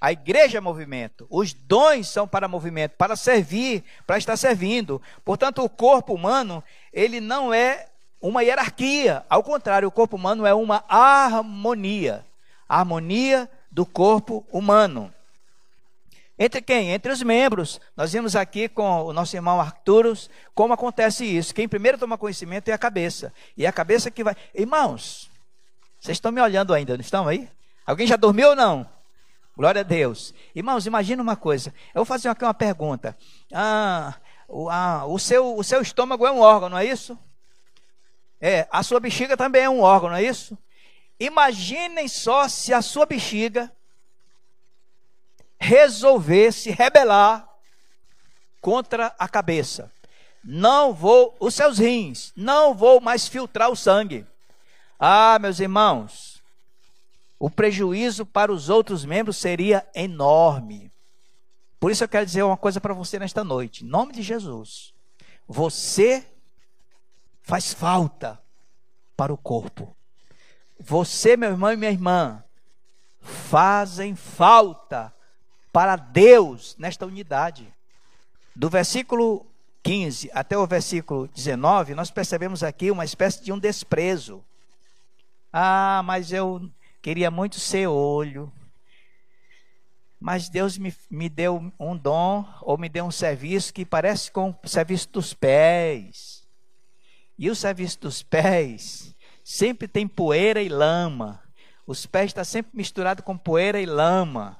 A igreja é movimento. Os dons são para movimento, para servir, para estar servindo. Portanto, o corpo humano, ele não é uma hierarquia. Ao contrário, o corpo humano é uma harmonia. A harmonia do corpo humano. Entre quem? Entre os membros. Nós vimos aqui com o nosso irmão Arturus como acontece isso. Quem primeiro toma conhecimento é a cabeça. E é a cabeça que vai. Irmãos, vocês estão me olhando ainda, não estão aí? Alguém já dormiu ou não? Glória a Deus. Irmãos, imagina uma coisa. Eu vou fazer aqui uma pergunta. Ah, o, ah, o, seu, o seu estômago é um órgão, não é isso? É, a sua bexiga também é um órgão, não é isso? Imaginem só se a sua bexiga resolver se rebelar contra a cabeça. Não vou, os seus rins, não vou mais filtrar o sangue. Ah, meus irmãos, o prejuízo para os outros membros seria enorme. Por isso eu quero dizer uma coisa para você nesta noite, em nome de Jesus. Você faz falta para o corpo. Você, meu irmão e minha irmã, fazem falta para Deus nesta unidade. Do versículo 15 até o versículo 19, nós percebemos aqui uma espécie de um desprezo. Ah, mas eu queria muito ser olho. Mas Deus me, me deu um dom, ou me deu um serviço que parece com o serviço dos pés. E o serviço dos pés sempre tem poeira e lama. Os pés estão sempre misturados com poeira e lama.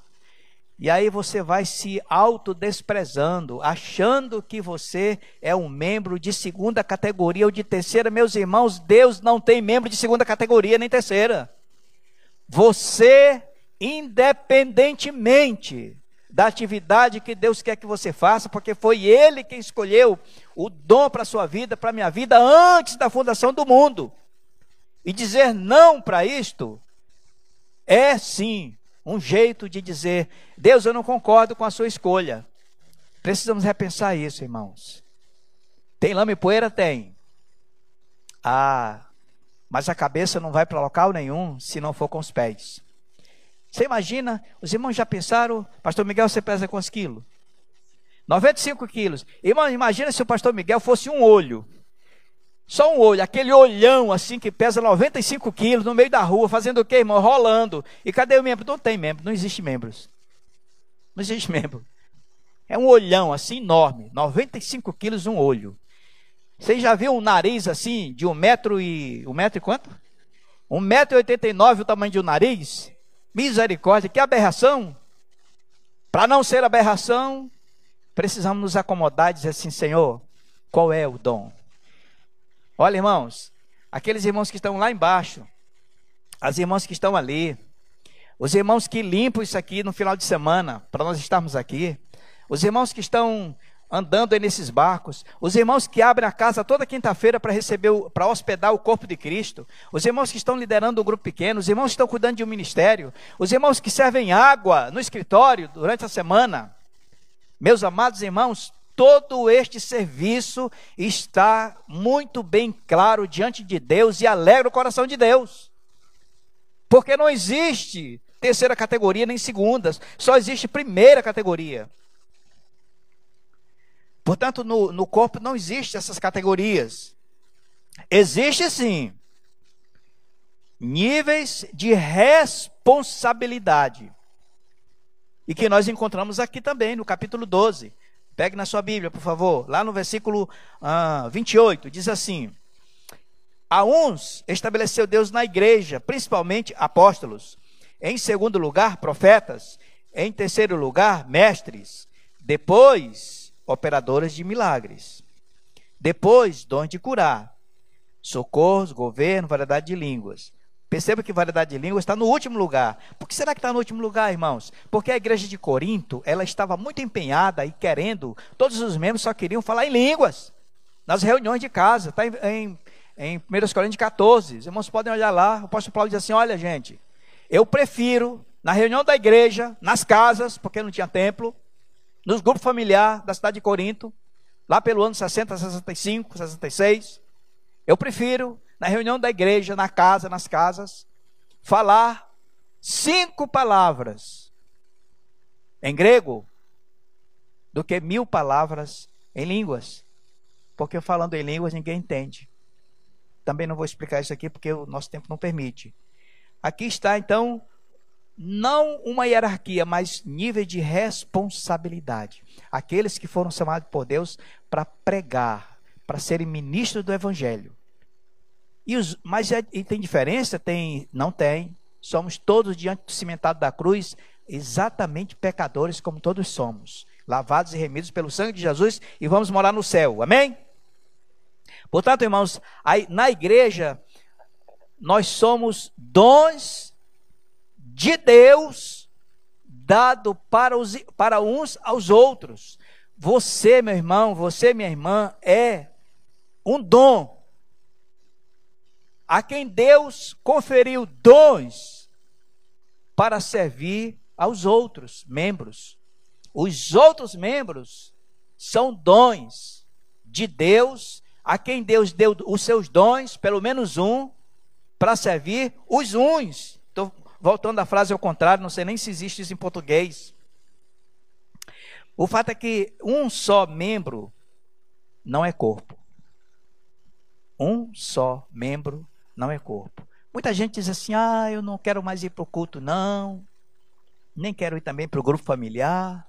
E aí você vai se autodesprezando, achando que você é um membro de segunda categoria ou de terceira. Meus irmãos, Deus não tem membro de segunda categoria nem terceira. Você, independentemente da atividade que Deus quer que você faça, porque foi Ele quem escolheu o dom para a sua vida, para a minha vida, antes da fundação do mundo. E dizer não para isto é sim um jeito de dizer: Deus, eu não concordo com a sua escolha. Precisamos repensar isso, irmãos. Tem lama e poeira? Tem. Ah, mas a cabeça não vai para local nenhum se não for com os pés. Você imagina, os irmãos já pensaram, pastor Miguel, você pesa quantos quilos? 95 quilos. Irmão, imagina se o pastor Miguel fosse um olho. Só um olho, aquele olhão assim que pesa 95 quilos no meio da rua, fazendo o quê, irmão? Rolando. E cadê o membro? Não tem membro, não existe membros. Não existe membro. É um olhão assim enorme, 95 quilos um olho. Você já viu um nariz assim de um metro e. Um metro e quanto? Um metro e oitenta e nove o tamanho de um nariz? Misericórdia, que aberração! Para não ser aberração, precisamos nos acomodar e dizer assim, Senhor, qual é o dom? Olha, irmãos, aqueles irmãos que estão lá embaixo, as irmãs que estão ali, os irmãos que limpam isso aqui no final de semana, para nós estarmos aqui, os irmãos que estão andando aí nesses barcos, os irmãos que abrem a casa toda quinta-feira para receber, para hospedar o corpo de Cristo, os irmãos que estão liderando um grupo pequeno, os irmãos que estão cuidando de um ministério, os irmãos que servem água no escritório durante a semana. Meus amados irmãos, todo este serviço está muito bem claro diante de Deus e alegra o coração de Deus. Porque não existe terceira categoria nem segundas, só existe primeira categoria. Portanto, no, no corpo não existe essas categorias. Existe sim níveis de responsabilidade. E que nós encontramos aqui também no capítulo 12. Pegue na sua Bíblia, por favor, lá no versículo ah, 28, diz assim: A uns estabeleceu Deus na igreja, principalmente apóstolos, em segundo lugar, profetas, em terceiro lugar, mestres, depois, operadores de milagres, depois, dons de curar, socorros, governo, variedade de línguas. Perceba que variedade de línguas está no último lugar. Por que será que está no último lugar, irmãos? Porque a igreja de Corinto, ela estava muito empenhada e querendo, todos os membros só queriam falar em línguas. Nas reuniões de casa, está em, em, em 1 Coríntios 14. Os irmãos podem olhar lá, o apóstolo Paulo diz assim: olha, gente, eu prefiro, na reunião da igreja, nas casas, porque não tinha templo, nos grupos familiares da cidade de Corinto, lá pelo ano 60, 65, 66, eu prefiro na reunião da igreja, na casa, nas casas, falar cinco palavras em grego do que mil palavras em línguas. Porque falando em línguas ninguém entende. Também não vou explicar isso aqui porque o nosso tempo não permite. Aqui está então não uma hierarquia, mas nível de responsabilidade. Aqueles que foram chamados por Deus para pregar, para serem ministros do evangelho. E os, mas é, e tem diferença? Tem, não tem. Somos todos diante do cimentado da cruz, exatamente pecadores como todos somos, lavados e remidos pelo sangue de Jesus e vamos morar no céu. Amém? Portanto, irmãos, aí, na igreja nós somos dons de Deus dado para, os, para uns aos outros. Você, meu irmão, você, minha irmã, é um dom a quem Deus conferiu dons para servir aos outros membros. Os outros membros são dons de Deus, a quem Deus deu os seus dons, pelo menos um, para servir os uns. Estou voltando à frase ao contrário, não sei nem se existe isso em português. O fato é que um só membro não é corpo. Um só membro não é corpo. Muita gente diz assim: ah, eu não quero mais ir para o culto, não. Nem quero ir também para o grupo familiar.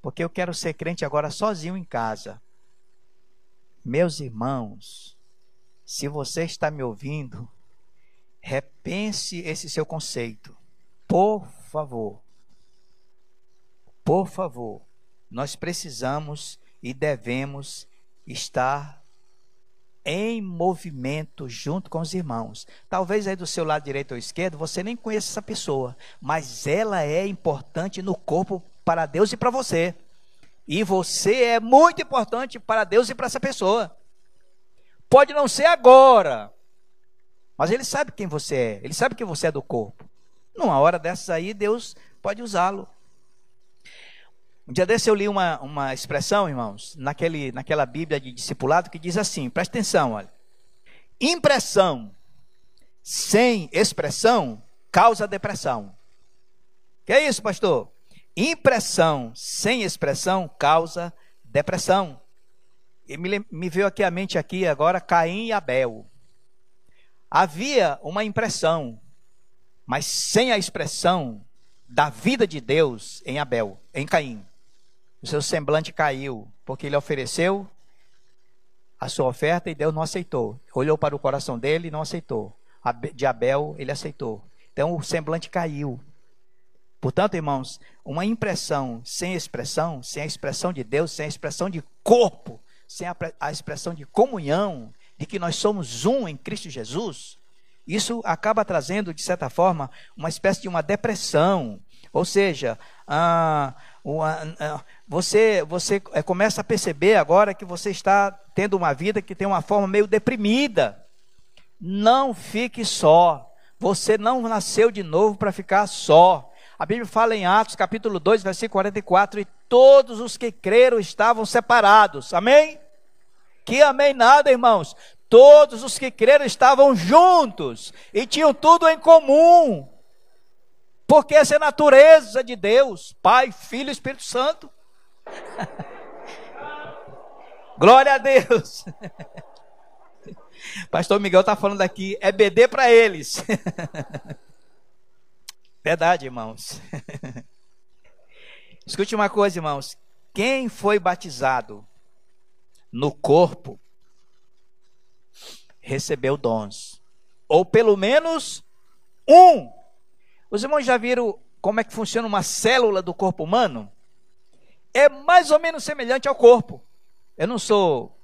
Porque eu quero ser crente agora sozinho em casa. Meus irmãos, se você está me ouvindo, repense esse seu conceito. Por favor. Por favor. Nós precisamos e devemos estar em movimento junto com os irmãos. Talvez aí do seu lado direito ou esquerdo você nem conheça essa pessoa, mas ela é importante no corpo para Deus e para você. E você é muito importante para Deus e para essa pessoa. Pode não ser agora, mas ele sabe quem você é, ele sabe que você é do corpo. Numa hora dessas aí, Deus pode usá-lo. Um dia desse eu li uma, uma expressão, irmãos, naquele, naquela Bíblia de discipulado que diz assim: presta atenção, olha. Impressão sem expressão causa depressão. Que é isso, pastor? Impressão sem expressão causa depressão. E me, me veio aqui a mente aqui agora Caim e Abel. Havia uma impressão, mas sem a expressão da vida de Deus em Abel, em Caim. O seu semblante caiu, porque ele ofereceu a sua oferta e Deus não aceitou. Olhou para o coração dele e não aceitou. De Abel, ele aceitou. Então o semblante caiu. Portanto, irmãos, uma impressão sem expressão, sem a expressão de Deus, sem a expressão de corpo, sem a, a expressão de comunhão, de que nós somos um em Cristo Jesus, isso acaba trazendo, de certa forma, uma espécie de uma depressão. Ou seja, ah, você, você é, começa a perceber agora que você está tendo uma vida que tem uma forma meio deprimida. Não fique só. Você não nasceu de novo para ficar só. A Bíblia fala em Atos, capítulo 2, versículo 44, e todos os que creram estavam separados. Amém? Que amém nada, irmãos. Todos os que creram estavam juntos e tinham tudo em comum. Porque essa é a natureza de Deus, Pai, Filho e Espírito Santo. Glória a Deus. Pastor Miguel está falando aqui, é BD para eles. Verdade, irmãos. Escute uma coisa, irmãos. Quem foi batizado no corpo recebeu dons. Ou pelo menos um os irmãos já viram como é que funciona uma célula do corpo humano? É mais ou menos semelhante ao corpo. Eu não sou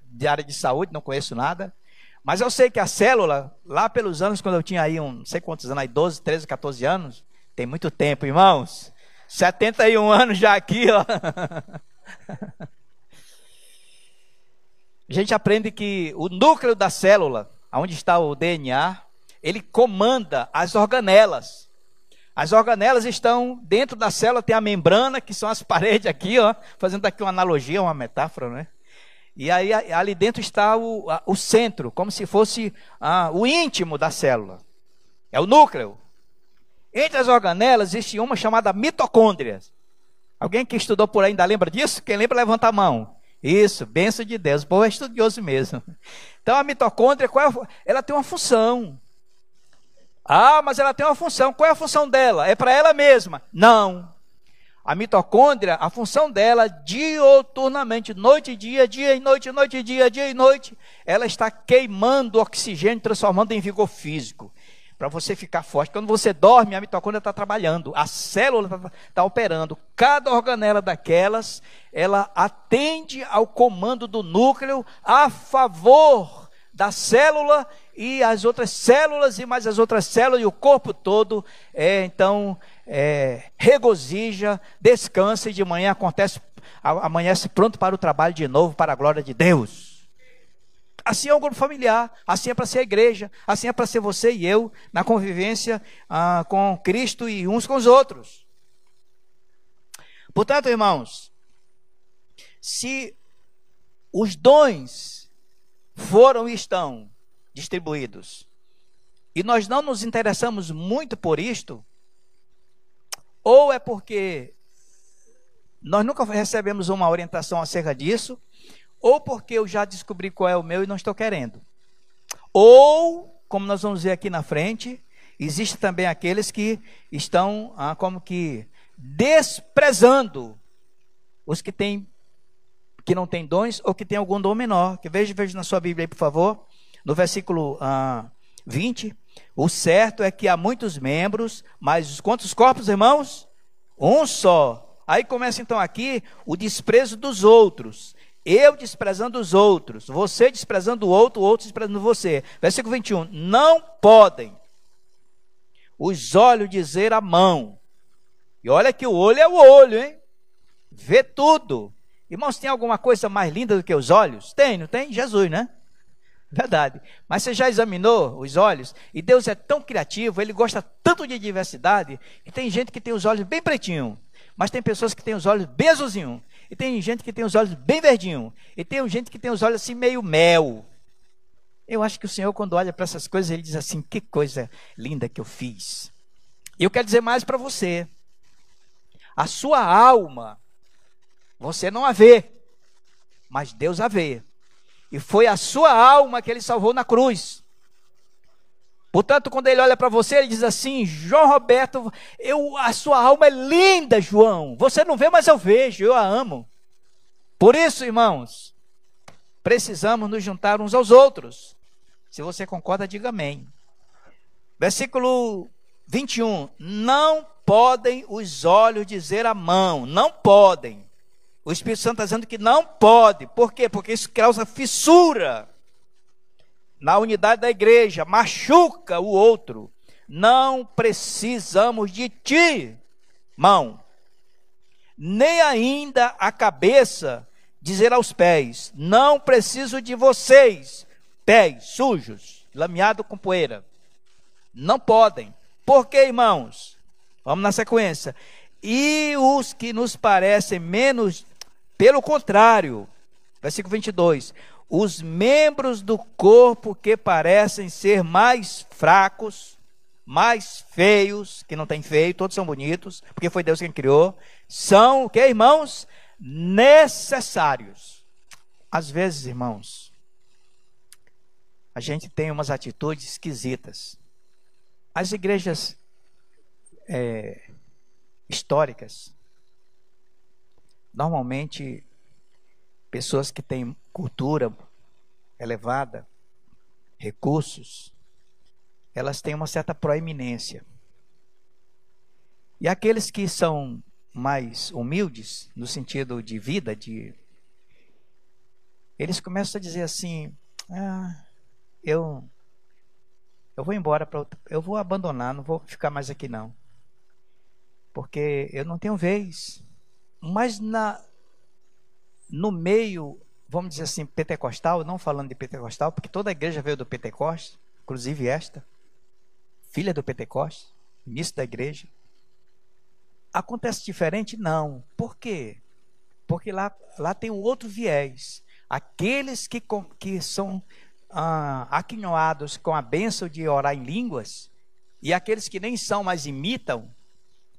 de área de saúde, não conheço nada, mas eu sei que a célula, lá pelos anos, quando eu tinha aí, um, não sei quantos anos, aí 12, 13, 14 anos, tem muito tempo, irmãos. 71 anos já aqui, ó. A gente aprende que o núcleo da célula, onde está o DNA, ele comanda as organelas. As organelas estão dentro da célula, tem a membrana, que são as paredes aqui, ó, fazendo aqui uma analogia, uma metáfora, né? E aí ali dentro está o, o centro, como se fosse o íntimo da célula. É o núcleo. Entre as organelas existe uma chamada mitocôndria. Alguém que estudou por aí ainda lembra disso? Quem lembra, levanta a mão. Isso, benção de Deus. O povo é estudioso mesmo. Então a mitocôndria, qual é ela tem uma função. Ah, mas ela tem uma função. Qual é a função dela? É para ela mesma? Não. A mitocôndria, a função dela, dioturnamente, noite e dia, dia e noite, noite e dia, dia e noite, ela está queimando oxigênio, transformando em vigor físico. Para você ficar forte. Quando você dorme, a mitocôndria está trabalhando, a célula está tá operando. Cada organela daquelas, ela atende ao comando do núcleo a favor da célula e as outras células e mais as outras células e o corpo todo, é, então, é, regozija, descansa e de manhã acontece, amanhece pronto para o trabalho de novo, para a glória de Deus. Assim é o grupo familiar, assim é para ser a igreja, assim é para ser você e eu, na convivência ah, com Cristo e uns com os outros. Portanto, irmãos, se os dons foram e estão distribuídos. E nós não nos interessamos muito por isto, ou é porque nós nunca recebemos uma orientação acerca disso, ou porque eu já descobri qual é o meu e não estou querendo. Ou, como nós vamos ver aqui na frente, existe também aqueles que estão ah, como que desprezando os que têm que não têm dons ou que têm algum dom menor. Que veja, veja na sua Bíblia aí, por favor no versículo ah, 20, o certo é que há muitos membros, mas quantos corpos, irmãos? Um só. Aí começa então aqui o desprezo dos outros. Eu desprezando os outros, você desprezando o outro, o outro desprezando você. Versículo 21. Não podem os olhos dizer a mão. E olha que o olho é o olho, hein? Vê tudo. Irmãos, tem alguma coisa mais linda do que os olhos? Tem, não tem? Jesus, né? Verdade. Mas você já examinou os olhos? E Deus é tão criativo, ele gosta tanto de diversidade, que tem gente que tem os olhos bem pretinho, mas tem pessoas que têm os olhos bem azulzinho, e tem gente que tem os olhos bem verdinho, e tem gente que tem os olhos assim meio mel. Eu acho que o Senhor, quando olha para essas coisas, ele diz assim: que coisa linda que eu fiz. E eu quero dizer mais para você: a sua alma, você não a vê, mas Deus a vê. E foi a sua alma que ele salvou na cruz. Portanto, quando ele olha para você, ele diz assim: João Roberto, eu, a sua alma é linda, João. Você não vê, mas eu vejo, eu a amo. Por isso, irmãos, precisamos nos juntar uns aos outros. Se você concorda, diga amém. Versículo 21. Não podem os olhos dizer a mão, não podem. O Espírito Santo está dizendo que não pode. Por quê? Porque isso causa fissura na unidade da igreja, machuca o outro. Não precisamos de ti, mão, nem ainda a cabeça dizer aos pés: Não preciso de vocês, pés sujos, lameados com poeira. Não podem. Por quê, irmãos? Vamos na sequência. E os que nos parecem menos pelo contrário, versículo 22, os membros do corpo que parecem ser mais fracos, mais feios, que não tem feio, todos são bonitos, porque foi Deus quem criou, são o que, irmãos? Necessários. Às vezes, irmãos, a gente tem umas atitudes esquisitas. As igrejas é, históricas, Normalmente, pessoas que têm cultura elevada, recursos, elas têm uma certa proeminência. E aqueles que são mais humildes, no sentido de vida, de eles começam a dizer assim: ah, eu eu vou embora para eu vou abandonar, não vou ficar mais aqui não. Porque eu não tenho vez. Mas na, no meio, vamos dizer assim, pentecostal, não falando de pentecostal, porque toda a igreja veio do Pentecostes, inclusive esta, filha do Pentecostes, início da igreja. Acontece diferente? Não. Por quê? Porque lá, lá tem um outro viés. aqueles que, que são ah, aquinhoados com a bênção de orar em línguas, e aqueles que nem são, mas imitam,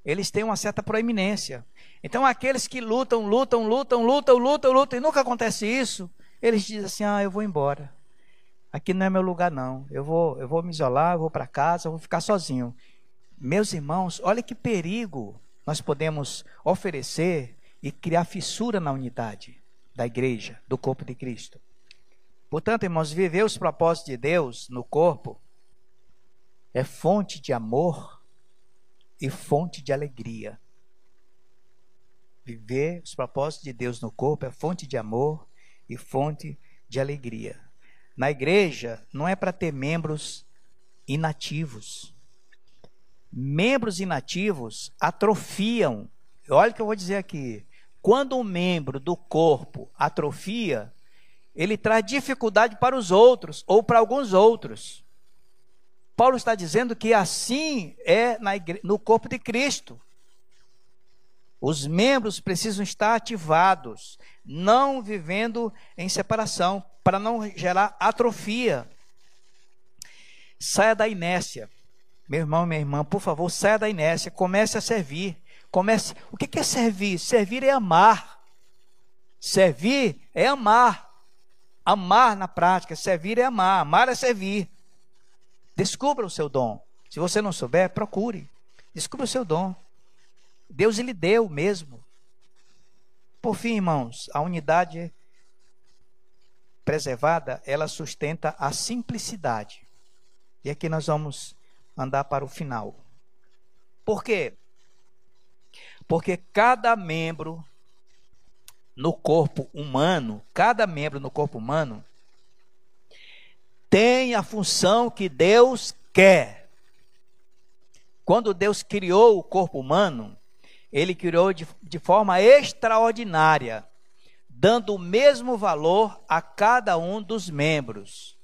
eles têm uma certa proeminência. Então, aqueles que lutam, lutam, lutam, lutam, lutam, lutam, e nunca acontece isso, eles dizem assim: ah, eu vou embora. Aqui não é meu lugar, não. Eu vou, eu vou me isolar, eu vou para casa, eu vou ficar sozinho. Meus irmãos, olha que perigo nós podemos oferecer e criar fissura na unidade da igreja, do corpo de Cristo. Portanto, irmãos, viver os propósitos de Deus no corpo é fonte de amor e fonte de alegria. Viver os propósitos de Deus no corpo é fonte de amor e fonte de alegria. Na igreja não é para ter membros inativos. Membros inativos atrofiam. Olha o que eu vou dizer aqui. Quando um membro do corpo atrofia, ele traz dificuldade para os outros ou para alguns outros. Paulo está dizendo que assim é no corpo de Cristo. Os membros precisam estar ativados, não vivendo em separação, para não gerar atrofia. Saia da inércia. Meu irmão, minha irmã, por favor, saia da inércia, comece a servir. Comece. O que é servir? Servir é amar. Servir é amar. Amar na prática, servir é amar, amar é servir. Descubra o seu dom. Se você não souber, procure. Descubra o seu dom. Deus lhe deu mesmo. Por fim, irmãos, a unidade preservada, ela sustenta a simplicidade. E aqui nós vamos andar para o final. Por quê? Porque cada membro no corpo humano, cada membro no corpo humano, tem a função que Deus quer. Quando Deus criou o corpo humano, ele criou de, de forma extraordinária, dando o mesmo valor a cada um dos membros.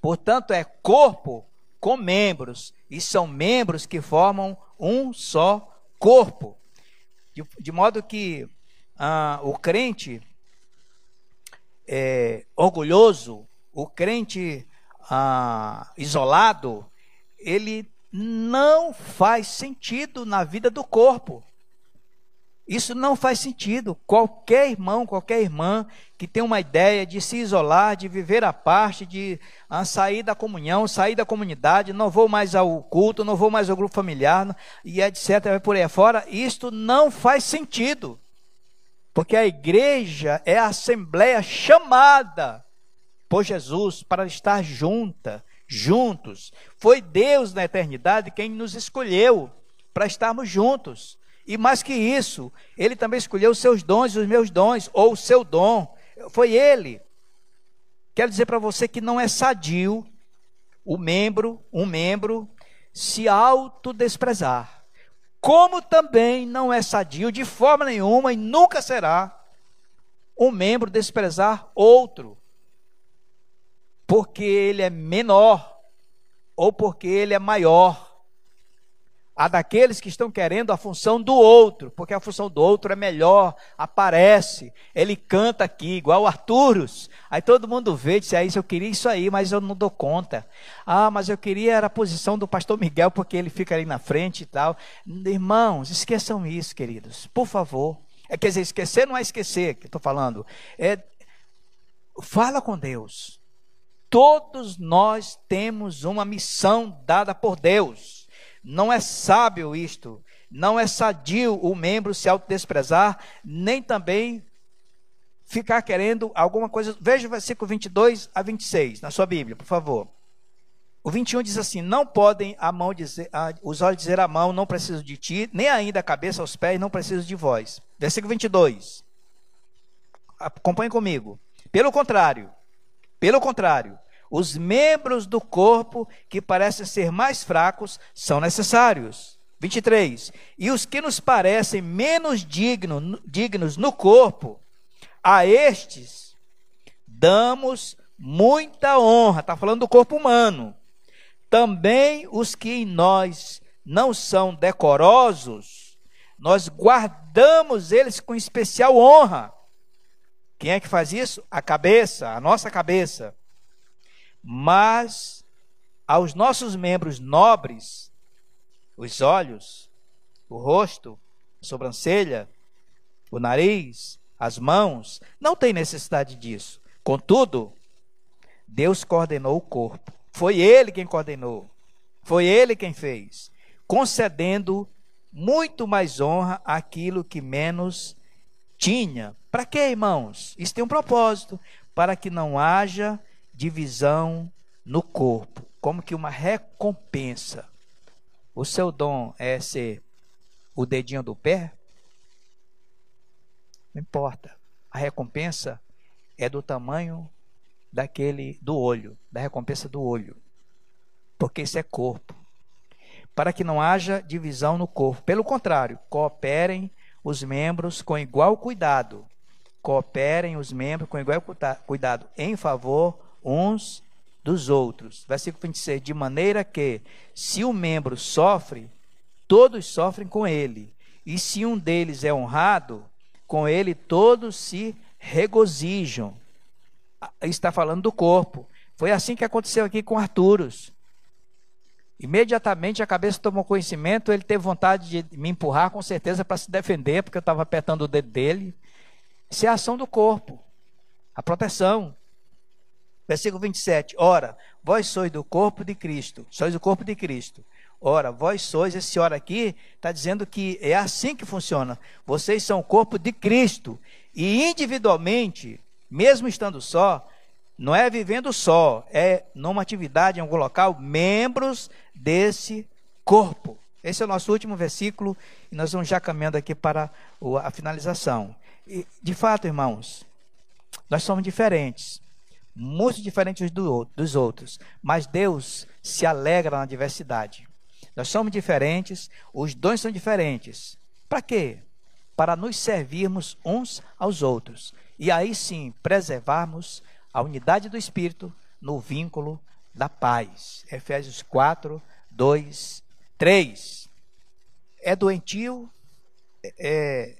Portanto, é corpo com membros, e são membros que formam um só corpo. De, de modo que ah, o crente é, orgulhoso, o crente ah, isolado, ele não faz sentido na vida do corpo. Isso não faz sentido. Qualquer irmão, qualquer irmã que tem uma ideia de se isolar, de viver à parte, de ah, sair da comunhão, sair da comunidade, não vou mais ao culto, não vou mais ao grupo familiar, e etc., por aí fora, isto não faz sentido. Porque a igreja é a assembleia chamada por Jesus para estar junta, juntos. Foi Deus na eternidade quem nos escolheu para estarmos juntos. E mais que isso, ele também escolheu os seus dons e os meus dons, ou o seu dom. Foi ele. Quero dizer para você que não é sadio o membro, um membro, se autodesprezar. Como também não é sadio de forma nenhuma e nunca será um membro desprezar outro, porque ele é menor ou porque ele é maior a daqueles que estão querendo a função do outro, porque a função do outro é melhor, aparece, ele canta aqui, igual o Arturos. Aí todo mundo vê, diz, ah, isso eu queria isso aí, mas eu não dou conta. Ah, mas eu queria era a posição do pastor Miguel, porque ele fica ali na frente e tal. Irmãos, esqueçam isso, queridos, por favor. É, quer dizer, esquecer não é esquecer, que estou falando. É, fala com Deus. Todos nós temos uma missão dada por Deus. Não é sábio isto, não é sadio o membro se autodesprezar, nem também ficar querendo alguma coisa. Veja o versículo 22 a 26 na sua Bíblia, por favor. O 21 diz assim: Não podem a mão dizer, a, os olhos dizer à mão, não preciso de ti, nem ainda a cabeça aos pés, não preciso de vós. Versículo 22. Acompanhe comigo. Pelo contrário, pelo contrário, os membros do corpo que parecem ser mais fracos são necessários. 23. E os que nos parecem menos digno, dignos no corpo, a estes damos muita honra. Está falando do corpo humano. Também os que em nós não são decorosos, nós guardamos eles com especial honra Quem é que faz isso? A cabeça, a nossa cabeça. Mas aos nossos membros nobres, os olhos, o rosto, a sobrancelha, o nariz, as mãos, não tem necessidade disso. Contudo, Deus coordenou o corpo. Foi Ele quem coordenou. Foi Ele quem fez, concedendo muito mais honra àquilo que menos tinha. Para quê, irmãos? Isso tem um propósito: para que não haja divisão no corpo, como que uma recompensa. O seu dom é ser o dedinho do pé? Não importa. A recompensa é do tamanho daquele do olho, da recompensa do olho. Porque isso é corpo. Para que não haja divisão no corpo. Pelo contrário, cooperem os membros com igual cuidado. Cooperem os membros com igual cuidado em favor uns dos outros. Versículo 26. De maneira que, se um membro sofre, todos sofrem com ele. E se um deles é honrado, com ele todos se regozijam. Ah, está falando do corpo. Foi assim que aconteceu aqui com Arturos. Imediatamente a cabeça tomou conhecimento, ele teve vontade de me empurrar, com certeza, para se defender, porque eu estava apertando o dedo dele. Isso é a ação do corpo, a proteção. Versículo 27. Ora, vós sois do corpo de Cristo, sois o corpo de Cristo. Ora, vós sois, esse ora aqui está dizendo que é assim que funciona. Vocês são o corpo de Cristo. E individualmente, mesmo estando só, não é vivendo só, é numa atividade em algum local, membros desse corpo. Esse é o nosso último versículo e nós vamos já caminhando aqui para a finalização. E, de fato, irmãos, nós somos diferentes, muito diferentes do, dos outros, mas Deus se alegra na diversidade. Nós somos diferentes, os dons são diferentes. Para quê? Para nos servirmos uns aos outros. E aí sim, preservarmos a unidade do Espírito no vínculo da paz. Efésios 4, 2, 3. É doentio, é,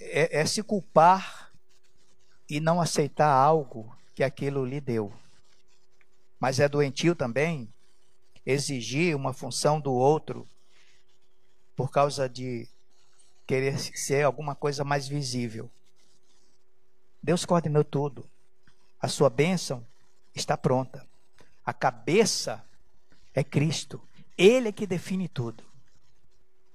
é, é se culpar e não aceitar algo que aquilo lhe deu. Mas é doentio também exigir uma função do outro por causa de querer ser alguma coisa mais visível. Deus coordenou tudo. A sua bênção está pronta. A cabeça é Cristo. Ele é que define tudo.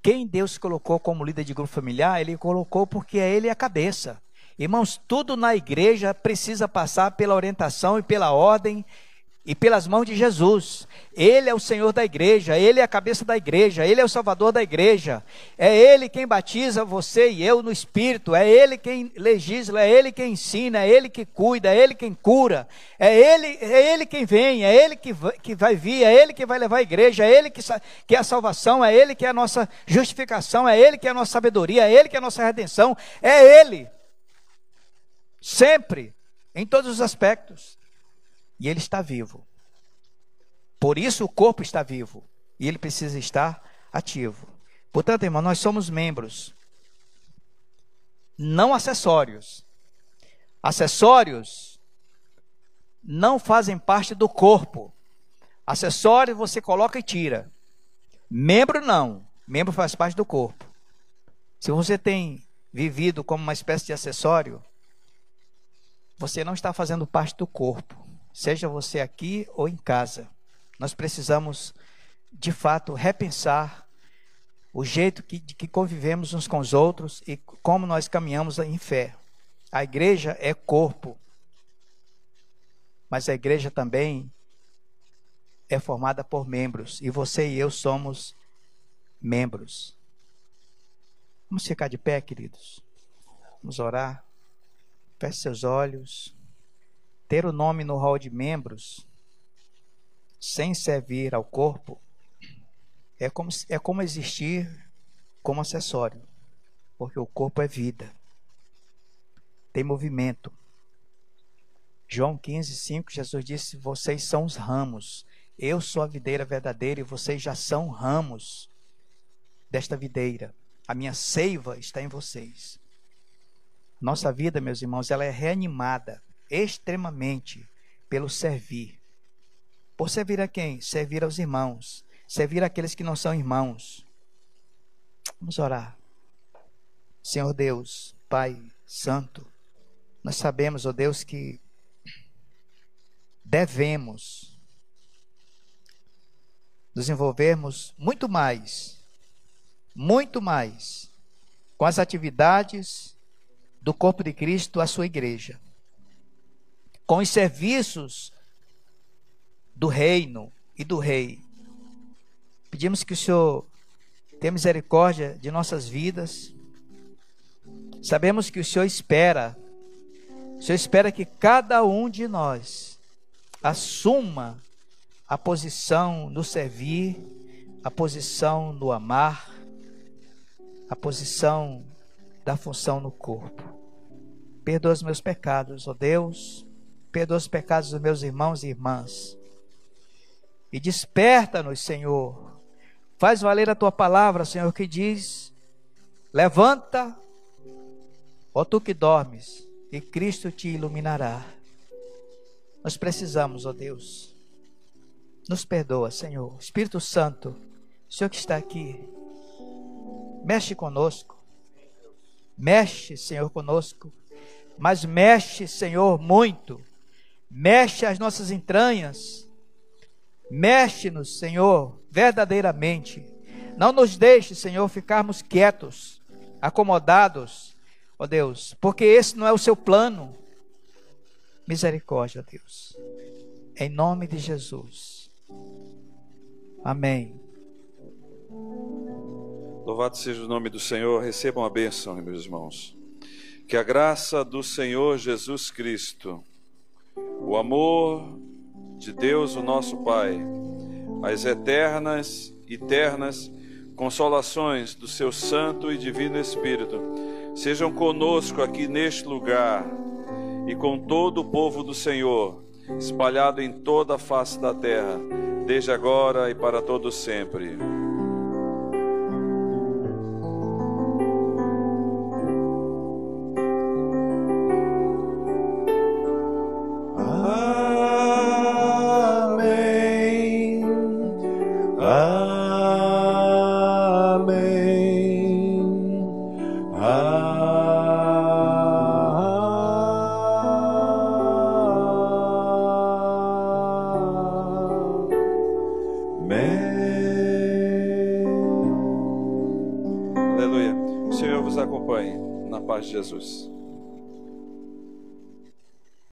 Quem Deus colocou como líder de grupo familiar, ele colocou porque é ele a cabeça. Irmãos, tudo na igreja precisa passar pela orientação e pela ordem e pelas mãos de Jesus. Ele é o Senhor da igreja, ele é a cabeça da igreja, ele é o Salvador da igreja. É ele quem batiza você e eu no Espírito, é ele quem legisla, é ele quem ensina, é ele que cuida, é ele quem cura, é ele, é ele quem vem, é ele que vai, que vai vir, é ele que vai levar a igreja, é ele que, que é a salvação, é ele que é a nossa justificação, é ele que é a nossa sabedoria, é ele que é a nossa redenção, é ele. Sempre, em todos os aspectos. E ele está vivo. Por isso o corpo está vivo. E ele precisa estar ativo. Portanto, irmão, nós somos membros. Não acessórios. Acessórios não fazem parte do corpo. Acessório você coloca e tira. Membro não. Membro faz parte do corpo. Se você tem vivido como uma espécie de acessório, você não está fazendo parte do corpo seja você aqui ou em casa. Nós precisamos, de fato, repensar o jeito que, de que convivemos uns com os outros e como nós caminhamos em fé. A igreja é corpo, mas a igreja também é formada por membros e você e eu somos membros. Vamos ficar de pé, queridos. Vamos orar. Feche seus olhos ter o nome no hall de membros sem servir ao corpo é como, é como existir como acessório, porque o corpo é vida, tem movimento. João 15, 5, Jesus disse: Vocês são os ramos, eu sou a videira verdadeira e vocês já são ramos desta videira. A minha seiva está em vocês. Nossa vida, meus irmãos, ela é reanimada extremamente pelo servir. Por servir a quem? Servir aos irmãos. Servir aqueles que não são irmãos. Vamos orar. Senhor Deus, Pai Santo, nós sabemos, ó oh Deus, que devemos nos envolvermos muito mais, muito mais, com as atividades do corpo de Cristo, a sua igreja, com os serviços do reino e do rei. Pedimos que o Senhor tenha misericórdia de nossas vidas. Sabemos que o Senhor espera, o Senhor espera que cada um de nós assuma a posição no servir, a posição no amar, a posição da função no corpo. Perdoa os meus pecados, ó Deus, perdoa os pecados dos meus irmãos e irmãs. E desperta-nos, Senhor. Faz valer a tua palavra, Senhor, que diz: Levanta, ó tu que dormes, e Cristo te iluminará. Nós precisamos, ó Deus. Nos perdoa, Senhor. Espírito Santo, Senhor que está aqui, mexe conosco. Mexe, Senhor, conosco. Mas mexe, Senhor, muito. Mexe as nossas entranhas. Mexe-nos, Senhor, verdadeiramente. Não nos deixe, Senhor, ficarmos quietos, acomodados, ó Deus, porque esse não é o seu plano. Misericórdia, Deus. Em nome de Jesus. Amém. Louvado seja o nome do Senhor. Recebam a bênção, meus irmãos. Que a graça do Senhor Jesus Cristo, o amor de Deus, o nosso Pai, as eternas e ternas consolações do seu Santo e Divino Espírito sejam conosco aqui neste lugar e com todo o povo do Senhor, espalhado em toda a face da terra, desde agora e para todo sempre.